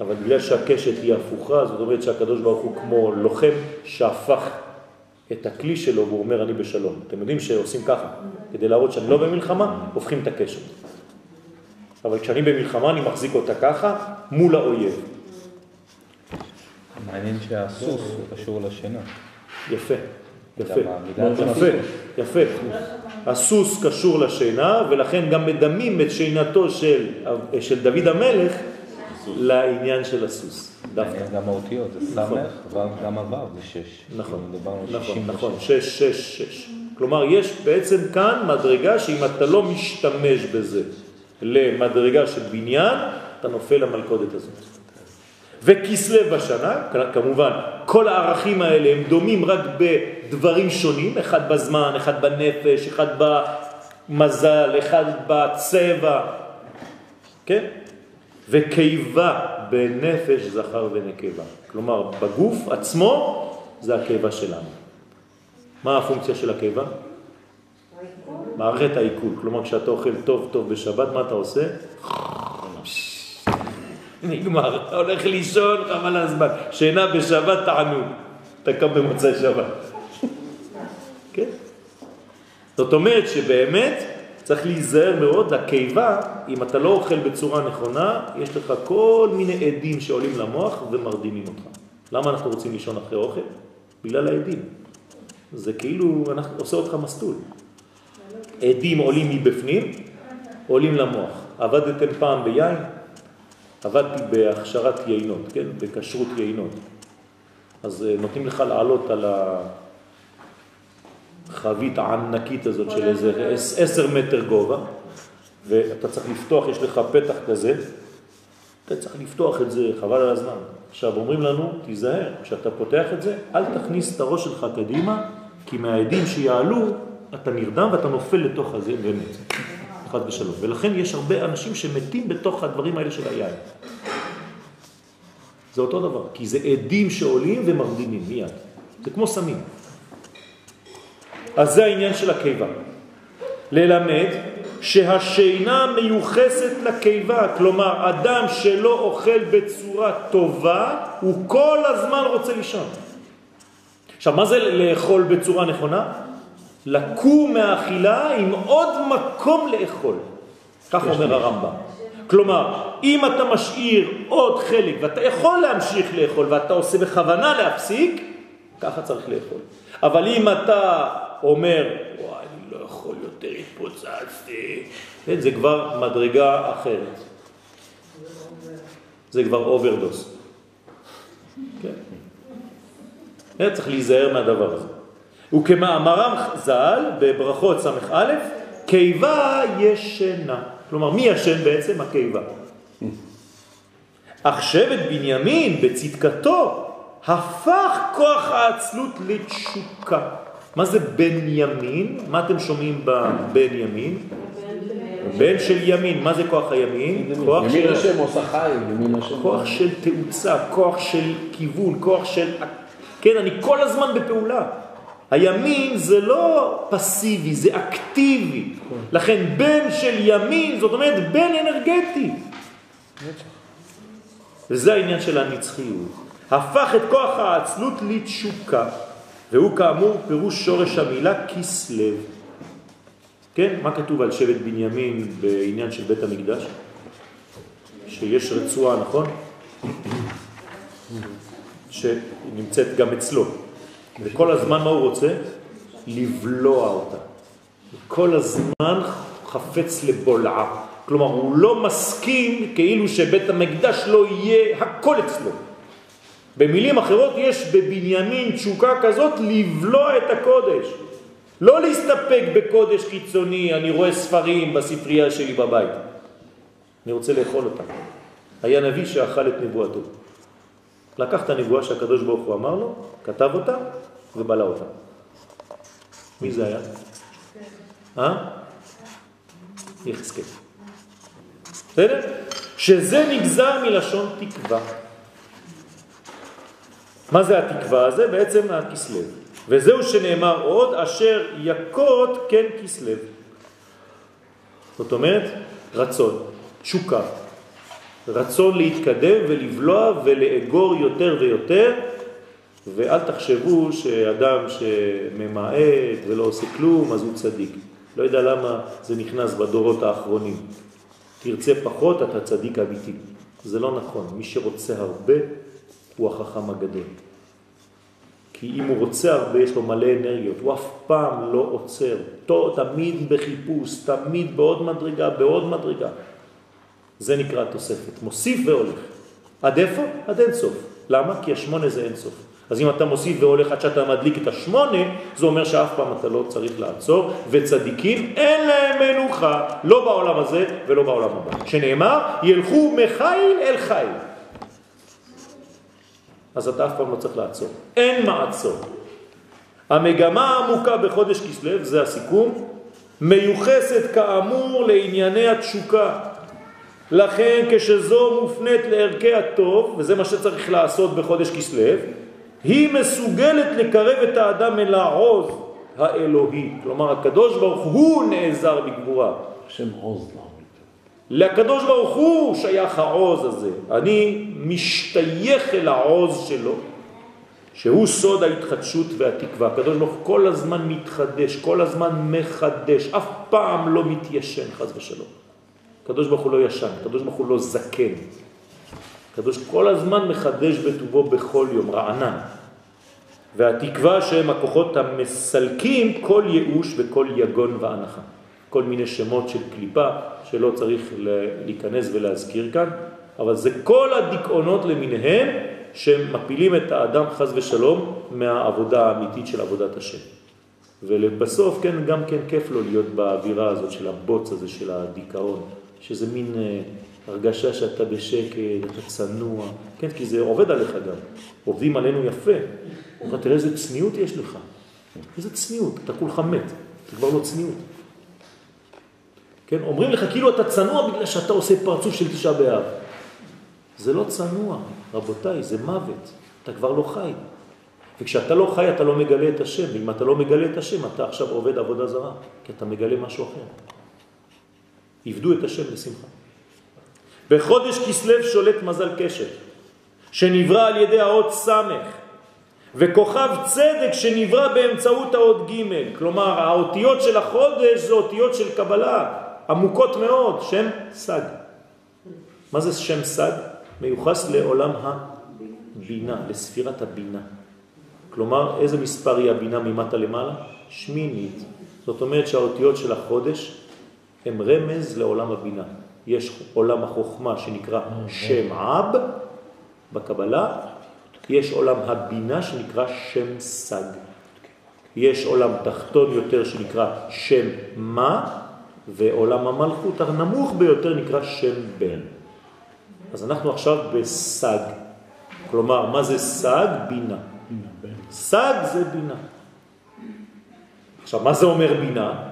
אבל בגלל שהקשת היא הפוכה, זאת אומרת שהקדוש ברוך הוא כמו לוחם שהפך את הכלי שלו והוא אומר אני בשלום. אתם יודעים שעושים ככה, כדי להראות שאני לא במלחמה, הופכים את הקשת. אבל כשאני במלחמה אני מחזיק אותה ככה מול האויב. מעניין שהסוס הוא קשור לשינה. יפה, יפה, יפה. יפה. הסוס קשור לשינה ולכן גם מדמים את שינתו של, של דוד המלך לעניין של הסוס. דווקא. גם האותיות, זה נכון. סמך, גם הו' זה שש. נכון, על נכון, 66. נכון, שש, שש, שש. כלומר, יש בעצם כאן מדרגה שאם אתה לא משתמש בזה למדרגה של בניין, אתה נופל למלכודת הזאת. וכסלו בשנה, כמובן, כל הערכים האלה הם דומים רק בדברים שונים, אחד בזמן, אחד בנפש, אחד במזל, אחד בצבע, כן? וקיבה בנפש זכר ונקבה. כלומר, בגוף עצמו זה הקיבה שלנו. מה הפונקציה של הקיבה? מערכת העיכול. כלומר, כשאתה אוכל טוב טוב בשבת, מה אתה עושה? נגמר, אתה הולך לישון, חבל הזמן. שינה בשבת תענוג. אתה קם במוצאי שבת. כן? זאת אומרת שבאמת צריך להיזהר מאוד, הקיבה, אם אתה לא אוכל בצורה נכונה, יש לך כל מיני עדים שעולים למוח ומרדימים אותך. למה אנחנו רוצים לישון אחרי אוכל? בגלל העדים. זה כאילו, אנחנו, עושה אותך מסלול. עדים עולים מבפנים, עולים למוח. עבדתם פעם ביין? עבדתי בהכשרת יינות, כן? בכשרות יינות. אז אה, נותנים לך לעלות על החבית הענקית הזאת של איזה עש- עשר מטר גובה, ואתה צריך לפתוח, יש לך פתח כזה, אתה צריך לפתוח את זה, חבל על הזמן. עכשיו אומרים לנו, תיזהר, כשאתה פותח את זה, אל תכניס את הראש שלך קדימה, כי מהעדים שיעלו, אתה נרדם ואתה נופל לתוך הזה ומת. חד ושלום. ולכן יש הרבה אנשים שמתים בתוך הדברים האלה של היין. זה אותו דבר, כי זה עדים שעולים ומרדימים מיד. זה כמו סמים. אז זה העניין של הקיבה. ללמד שהשינה מיוחסת לקיבה, כלומר אדם שלא אוכל בצורה טובה, הוא כל הזמן רוצה לישון. עכשיו, מה זה לאכול בצורה נכונה? לקום מהאכילה עם עוד מקום לאכול. כך אומר הרמב"ם. כלומר, אם אתה משאיר עוד חלק ואתה יכול להמשיך לאכול ואתה עושה בכוונה להפסיק, ככה צריך לאכול. אבל אם אתה אומר, וואי, אני לא יכול יותר, התפוצצתי, כן, זה כבר מדרגה אחרת. זה כבר overdose. כן. היה צריך להיזהר מהדבר הזה. וכמאמרם ז"ל בברכות ס"א, קיבה ישנה. כלומר, מי ישן בעצם? הקיבה. אך שבט בנימין בצדקתו הפך כוח העצלות לתשוקה. מה זה בן ימין? מה אתם שומעים בבן ימין? בן של ימין. מה זה כוח הימין? כוח ימין של... השם עושה חי, ימין השם. כוח של תאוצה, כוח של כיוון, כוח של... כן, אני כל הזמן בפעולה. הימין זה לא פסיבי, זה אקטיבי. לכן בן של ימין, זאת אומרת בן אנרגטי. וזה העניין של הנצחיות. הפך את כוח העצלות לתשוקה, והוא כאמור פירוש שורש המילה כסלב. כן, מה כתוב על שבט בנימין בעניין של בית המקדש? שיש רצועה, נכון? שנמצאת גם אצלו. וכל הזמן מה הוא רוצה? לבלוע אותה. כל הזמן חפץ לבולעה. כלומר, הוא לא מסכים כאילו שבית המקדש לא יהיה הכל אצלו. במילים אחרות יש בבנימין תשוקה כזאת לבלוע את הקודש. לא להסתפק בקודש חיצוני, אני רואה ספרים בספרייה שלי בבית. אני רוצה לאכול אותה. היה נביא שאכל את נבואתו. לקח את הנבואה שהקדוש ברוך הוא אמר לו, כתב אותה ובלע אותה. מי זה היה? אה? יחזקאל. בסדר? שזה נגזר מלשון תקווה. מה זה התקווה הזה? בעצם הכסלב. וזהו שנאמר עוד, אשר יקות כן כסלב. זאת אומרת, רצון, תשוקה, רצון להתקדם ולבלוע ולאגור יותר ויותר, ואל תחשבו שאדם שממעט ולא עושה כלום, אז הוא צדיק. לא יודע למה זה נכנס בדורות האחרונים. תרצה פחות, אתה צדיק אמיתי. זה לא נכון. מי שרוצה הרבה, הוא החכם הגדול. כי אם הוא רוצה הרבה, יש לו מלא אנרגיות, הוא אף פעם לא עוצר, תמיד בחיפוש, תמיד בעוד מדרגה, בעוד מדרגה. זה נקרא תוספת, מוסיף והולך. עד איפה? עד אין סוף. למה? כי השמונה זה אין סוף. אז אם אתה מוסיף והולך עד שאתה מדליק את השמונה, זה אומר שאף פעם אתה לא צריך לעצור, וצדיקים אין להם מנוחה, לא בעולם הזה ולא בעולם הבא. שנאמר, ילכו מחיל אל חיל. אז אתה אף פעם לא צריך לעצור. אין מעצור. המגמה העמוקה בחודש כסלו, זה הסיכום, מיוחסת כאמור לענייני התשוקה. לכן כשזו מופנית לערכי הטוב, וזה מה שצריך לעשות בחודש כסלו, היא מסוגלת לקרב את האדם אל העוז האלוהי. כלומר, הקדוש ברוך הוא נעזר בגבורה. השם עוז לעם. לקדוש ברוך הוא שייך העוז הזה. אני משתייך אל העוז שלו, שהוא סוד ההתחדשות והתקווה. הקדוש ברוך הוא כל הזמן מתחדש, כל הזמן מחדש, אף פעם לא מתיישן, חז ושלום. הקדוש ברוך הוא לא ישן, הקדוש ברוך הוא לא זקן. הקדוש כל הזמן מחדש בטובו בכל יום, רענן. והתקווה שהם הכוחות המסלקים כל ייאוש וכל יגון והנחה. כל מיני שמות של קליפה שלא צריך להיכנס ולהזכיר כאן, אבל זה כל הדיכאונות למיניהם שמפילים את האדם חז ושלום מהעבודה האמיתית של עבודת השם. ולבסוף, כן, גם כן כיף לו להיות באווירה הזאת של הבוץ הזה של הדיכאון, שזה מין אה, הרגשה שאתה בשקט, אתה צנוע, כן, כי זה עובד עליך גם. עובדים עלינו יפה. אתה תראה איזה צניעות יש לך. איזה צניעות, אתה כולך מת, זה כבר לא צניעות. כן, אומרים לך כאילו אתה צנוע בגלל שאתה עושה פרצוף של תשעה באב. זה לא צנוע, רבותיי, זה מוות. אתה כבר לא חי. וכשאתה לא חי אתה לא מגלה את השם, ואם אתה לא מגלה את השם אתה עכשיו עובד עבודה זרה, כי אתה מגלה משהו אחר. עבדו את השם בשמחה. בחודש כסלב שולט מזל קשת, שנברא על ידי האות סמך, וכוכב צדק שנברא באמצעות האות ג', כלומר האותיות של החודש זה אותיות של קבלה, עמוקות מאוד, שם סג. מה זה שם סג? מיוחס לעולם הבינה, לספירת הבינה. כלומר, איזה מספר היא הבינה ממטה למעלה? שמינית. זאת אומרת שהאותיות של החודש הם רמז לעולם הבינה. יש עולם החוכמה שנקרא שם אב בקבלה, יש עולם הבינה שנקרא שם סג. יש עולם תחתון יותר שנקרא שם מה, ועולם המלכות הנמוך ביותר נקרא שם בן. אז אנחנו עכשיו בסג. כלומר, מה זה סג? בינה. סג זה בינה. עכשיו, מה זה אומר בינה?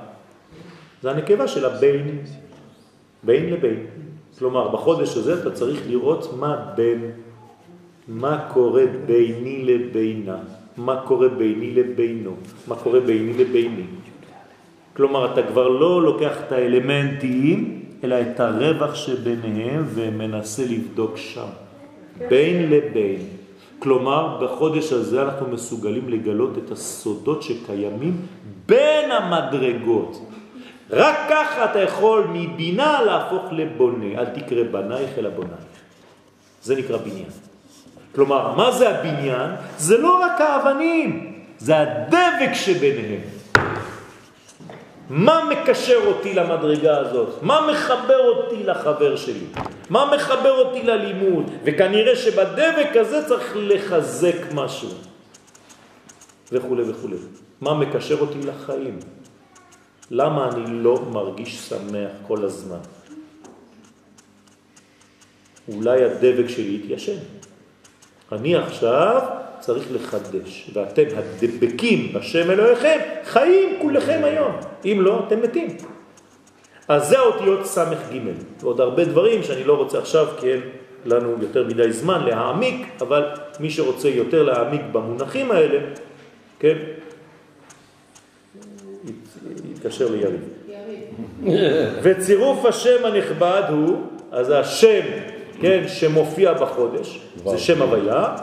זה הנקבה של הבין, בין לבין. כלומר, בחודש הזה אתה צריך לראות מה בין, מה קורה ביני לבינה, מה קורה ביני לבינו, מה קורה ביני לביני. כלומר, אתה כבר לא לוקח את האלמנטים, אלא את הרווח שביניהם ומנסה לבדוק שם, בין לבין. כלומר, בחודש הזה אנחנו מסוגלים לגלות את הסודות שקיימים בין המדרגות. רק ככה אתה יכול מבינה להפוך לבונה, אל תקרא בנייך אלא בונייך. זה נקרא בניין. כלומר, מה זה הבניין? זה לא רק האבנים, זה הדבק שביניהם. מה מקשר אותי למדרגה הזאת? מה מחבר אותי לחבר שלי? מה מחבר אותי ללימוד? וכנראה שבדבק הזה צריך לחזק משהו. וכו' וכו'. מה מקשר אותי לחיים? למה אני לא מרגיש שמח כל הזמן? אולי הדבק שלי התיישן. אני עכשיו צריך לחדש, ואתם הדבקים בשם אלוהיכם, חיים כולכם היום, אם לא, אתם מתים. אז זה האותיות סמך ג' ועוד הרבה דברים שאני לא רוצה עכשיו כי אין לנו יותר מדי זמן להעמיק, אבל מי שרוצה יותר להעמיק במונחים האלה, כן, יתקשר ליריב. וצירוף השם הנכבד הוא, אז השם, כן, שמופיע בחודש, זה שם הוויה,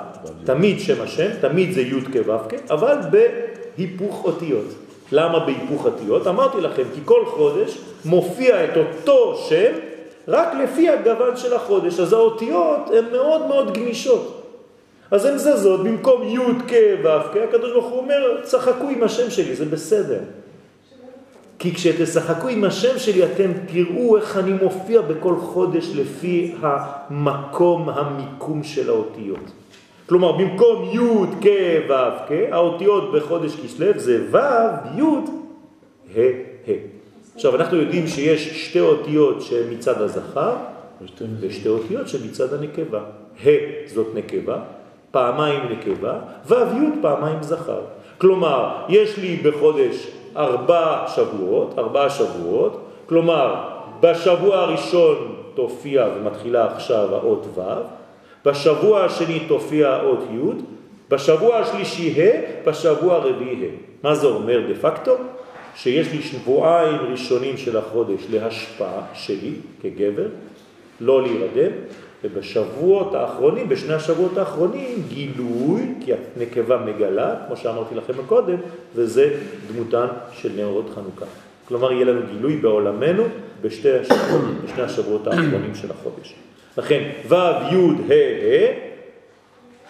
תמיד שם השם, תמיד זה י' כו' אבל בהיפוך אותיות. למה בהיפוך אותיות? אמרתי לכם, כי כל חודש מופיע את אותו שם רק לפי הגוון של החודש, אז האותיות הן מאוד מאוד גמישות. אז הן זזות, במקום י' כ' ו' הקדוש ברוך הוא אומר, צחקו עם השם שלי, זה בסדר. כי כשתשחקו עם השם שלי אתם תראו איך אני מופיע בכל חודש לפי המקום, המיקום של האותיות. כלומר, במקום י' כ' ו' כ', האותיות בחודש כסלו זה ו', י', ה', ה'. עכשיו, אנחנו יודעים שיש שתי אותיות שמצד הזכר, ושתי אותיות שמצד הנקבה. ה' זאת נקבה, פעמיים נקבה, ו' י' פעמיים זכר. כלומר, יש לי בחודש ארבע שבועות, ארבע שבועות, כלומר, בשבוע הראשון תופיע ומתחילה עכשיו האות ו', בשבוע השני תופיע האות י', בשבוע השלישי ה', בשבוע הרביעי ה'. מה זה אומר דה פקטו? שיש לי שבועיים ראשונים של החודש להשפעה שלי כגבר, לא להירדם, ובשבועות האחרונים, בשני השבועות האחרונים, גילוי, כי הנקבה מגלה, כמו שאמרתי לכם קודם, וזה דמותן של נאורות חנוכה. כלומר, יהיה לנו גילוי בעולמנו בשתי השבועות, בשני השבועות האחרונים של החודש. לכן, ו', י', ה',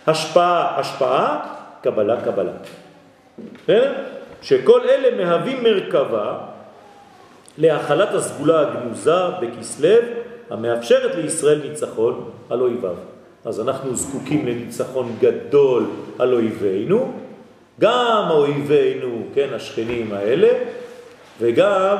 ה', השפעה, השפעה, קבלה, קבלה. כן? שכל אלה מהווים מרכבה להחלת הסגולה הגנוזה בכסלב המאפשרת לישראל ניצחון על אויביו. אז אנחנו זקוקים לניצחון גדול על אויבינו, גם אויבינו, כן, השכנים האלה, וגם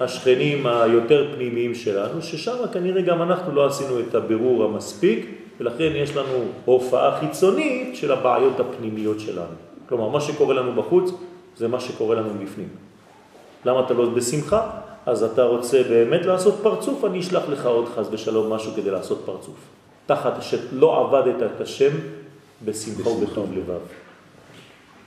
השכנים היותר פנימיים שלנו, ששם כנראה גם אנחנו לא עשינו את הבירור המספיק, ולכן יש לנו הופעה חיצונית של הבעיות הפנימיות שלנו. כלומר, מה שקורה לנו בחוץ זה מה שקורה לנו בפנים. למה אתה לא בשמחה? אז אתה רוצה באמת לעשות פרצוף, אני אשלח לך עוד חס ושלום משהו כדי לעשות פרצוף. תחת שלא עבדת את השם בשמחה ובטוב לבב.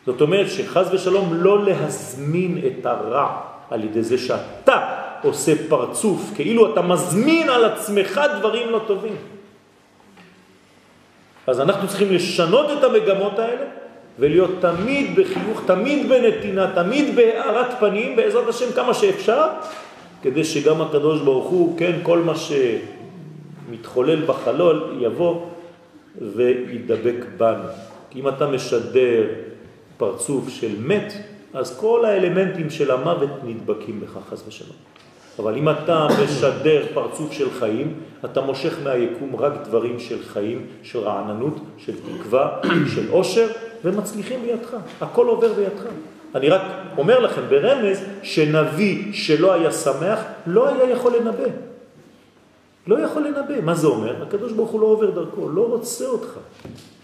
זאת אומרת שחס ושלום לא להזמין את הרע על ידי זה שאתה עושה פרצוף, כאילו אתה מזמין על עצמך דברים לא טובים. אז אנחנו צריכים לשנות את המגמות האלה ולהיות תמיד בחיוך, תמיד בנתינה, תמיד בהארת פנים, בעזרת השם כמה שאפשר, כדי שגם הקדוש ברוך הוא, כן, כל מה שמתחולל בחלול יבוא וידבק בנו. כי אם אתה משדר פרצוף של מת, אז כל האלמנטים של המוות נדבקים בך, חס ושלום. אבל אם אתה [coughs] משדר פרצוף של חיים, אתה מושך מהיקום רק דברים של חיים, של רעננות, של תקווה, [coughs] של עושר, ומצליחים בידך. הכל עובר בידך. אני רק אומר לכם ברמז שנביא שלא היה שמח לא היה יכול לנבא. לא יכול לנבא. מה זה אומר? הקדוש ברוך הוא לא עובר דרכו, לא רוצה אותך.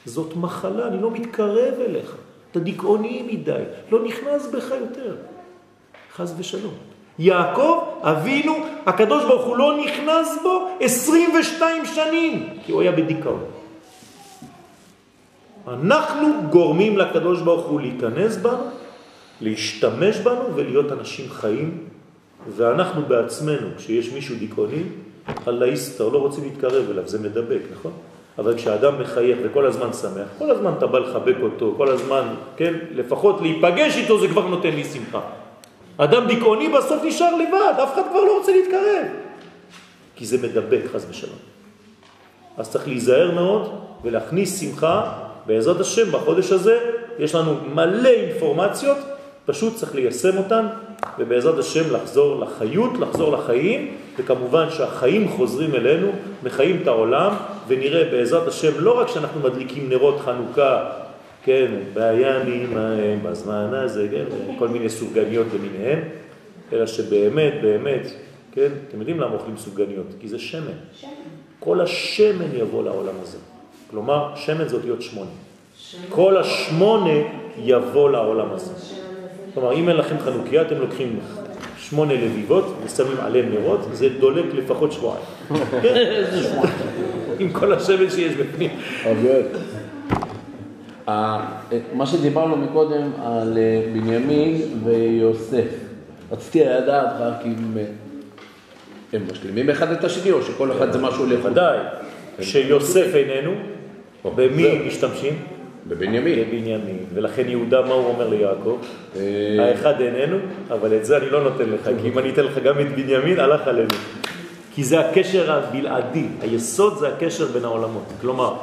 זאת מחלה, אני לא מתקרב אליך. אתה דיכאוני מדי, לא נכנס בך יותר. חז ושלום. יעקב, אבינו, הקדוש ברוך הוא לא נכנס בו 22 שנים, כי הוא היה בדיכאון. אנחנו גורמים לקדוש ברוך הוא להיכנס בנו, להשתמש בנו ולהיות אנשים חיים, ואנחנו בעצמנו, כשיש מישהו דיכאוני, אללה יסתר, לא רוצים להתקרב אליו, זה מדבק, נכון? אבל כשאדם מחייך וכל הזמן שמח, כל הזמן אתה בא לחבק אותו, כל הזמן, כן, לפחות להיפגש איתו זה כבר נותן לי שמחה. אדם דיכאוני בסוף נשאר לבד, אף אחד כבר לא רוצה להתקרב. כי זה מדבק, חס ושלום. אז צריך להיזהר מאוד ולהכניס שמחה, בעזרת השם, בחודש הזה יש לנו מלא אינפורמציות, פשוט צריך ליישם אותן, ובעזרת השם לחזור לחיות, לחזור לחיים, וכמובן שהחיים חוזרים אלינו, מחיים את העולם, ונראה בעזרת השם לא רק שאנחנו מדליקים נרות חנוכה, כן, בימים ההם, בזמן הזה, כן, כל מיני סוגניות למיניהן, אלא שבאמת, באמת, כן, אתם יודעים למה אוכלים סוגניות? כי זה שמן. שמן. כל השמן יבוא לעולם הזה. כלומר, שמן זה אותיות שמונה. כל השמונה יבוא לעולם הזה. כלומר, אם אין לכם חנוכיה, אתם לוקחים שמונה לביבות ושמים עליהם נרות, זה דולק לפחות שבועיים. [laughs] איזה שבועיים. עם כל השמן שיש בפנים. מה שדיברנו מקודם על אה, בנימין ויוסף, רציתי לדעת רק אם אה, הם משלימים אחד את השני או שכל אחד זה משהו לחוד. ודאי, שיוסף איננו, במי משתמשים? בבנימין. בבנימין. ולכן יהודה, מה הוא אומר ליעקב? אה, האחד איננו, אבל את זה אני לא נותן לך, כי אם אני אתן לך גם את בנימין, הלך עלינו. כי זה הקשר הבלעדי, היסוד זה הקשר בין העולמות. כלומר,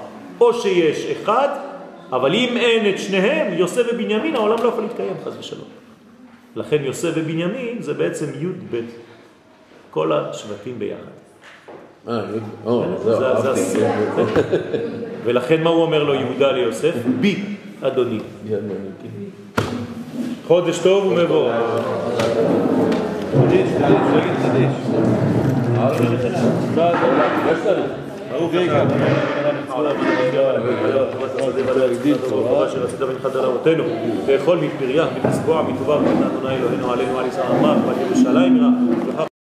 או שיש אחד, אבל אם אין את שניהם, יוסף ובנימין, העולם לא יכול להתקיים, חס ושלום. לכן יוסף ובנימין זה בעצם י' ב', כל השבטים ביחד. אה, או, זה- זהו, זה אהבתי. ולכן מה הוא אומר לו יהודה ליוסף? בי, אדוני. חודש טוב ומבורך. לאכול מפריה, מלשבוע, מטובה, ונתן אדוני אלוהינו עלינו על ישראל ועל ירושלים יראה,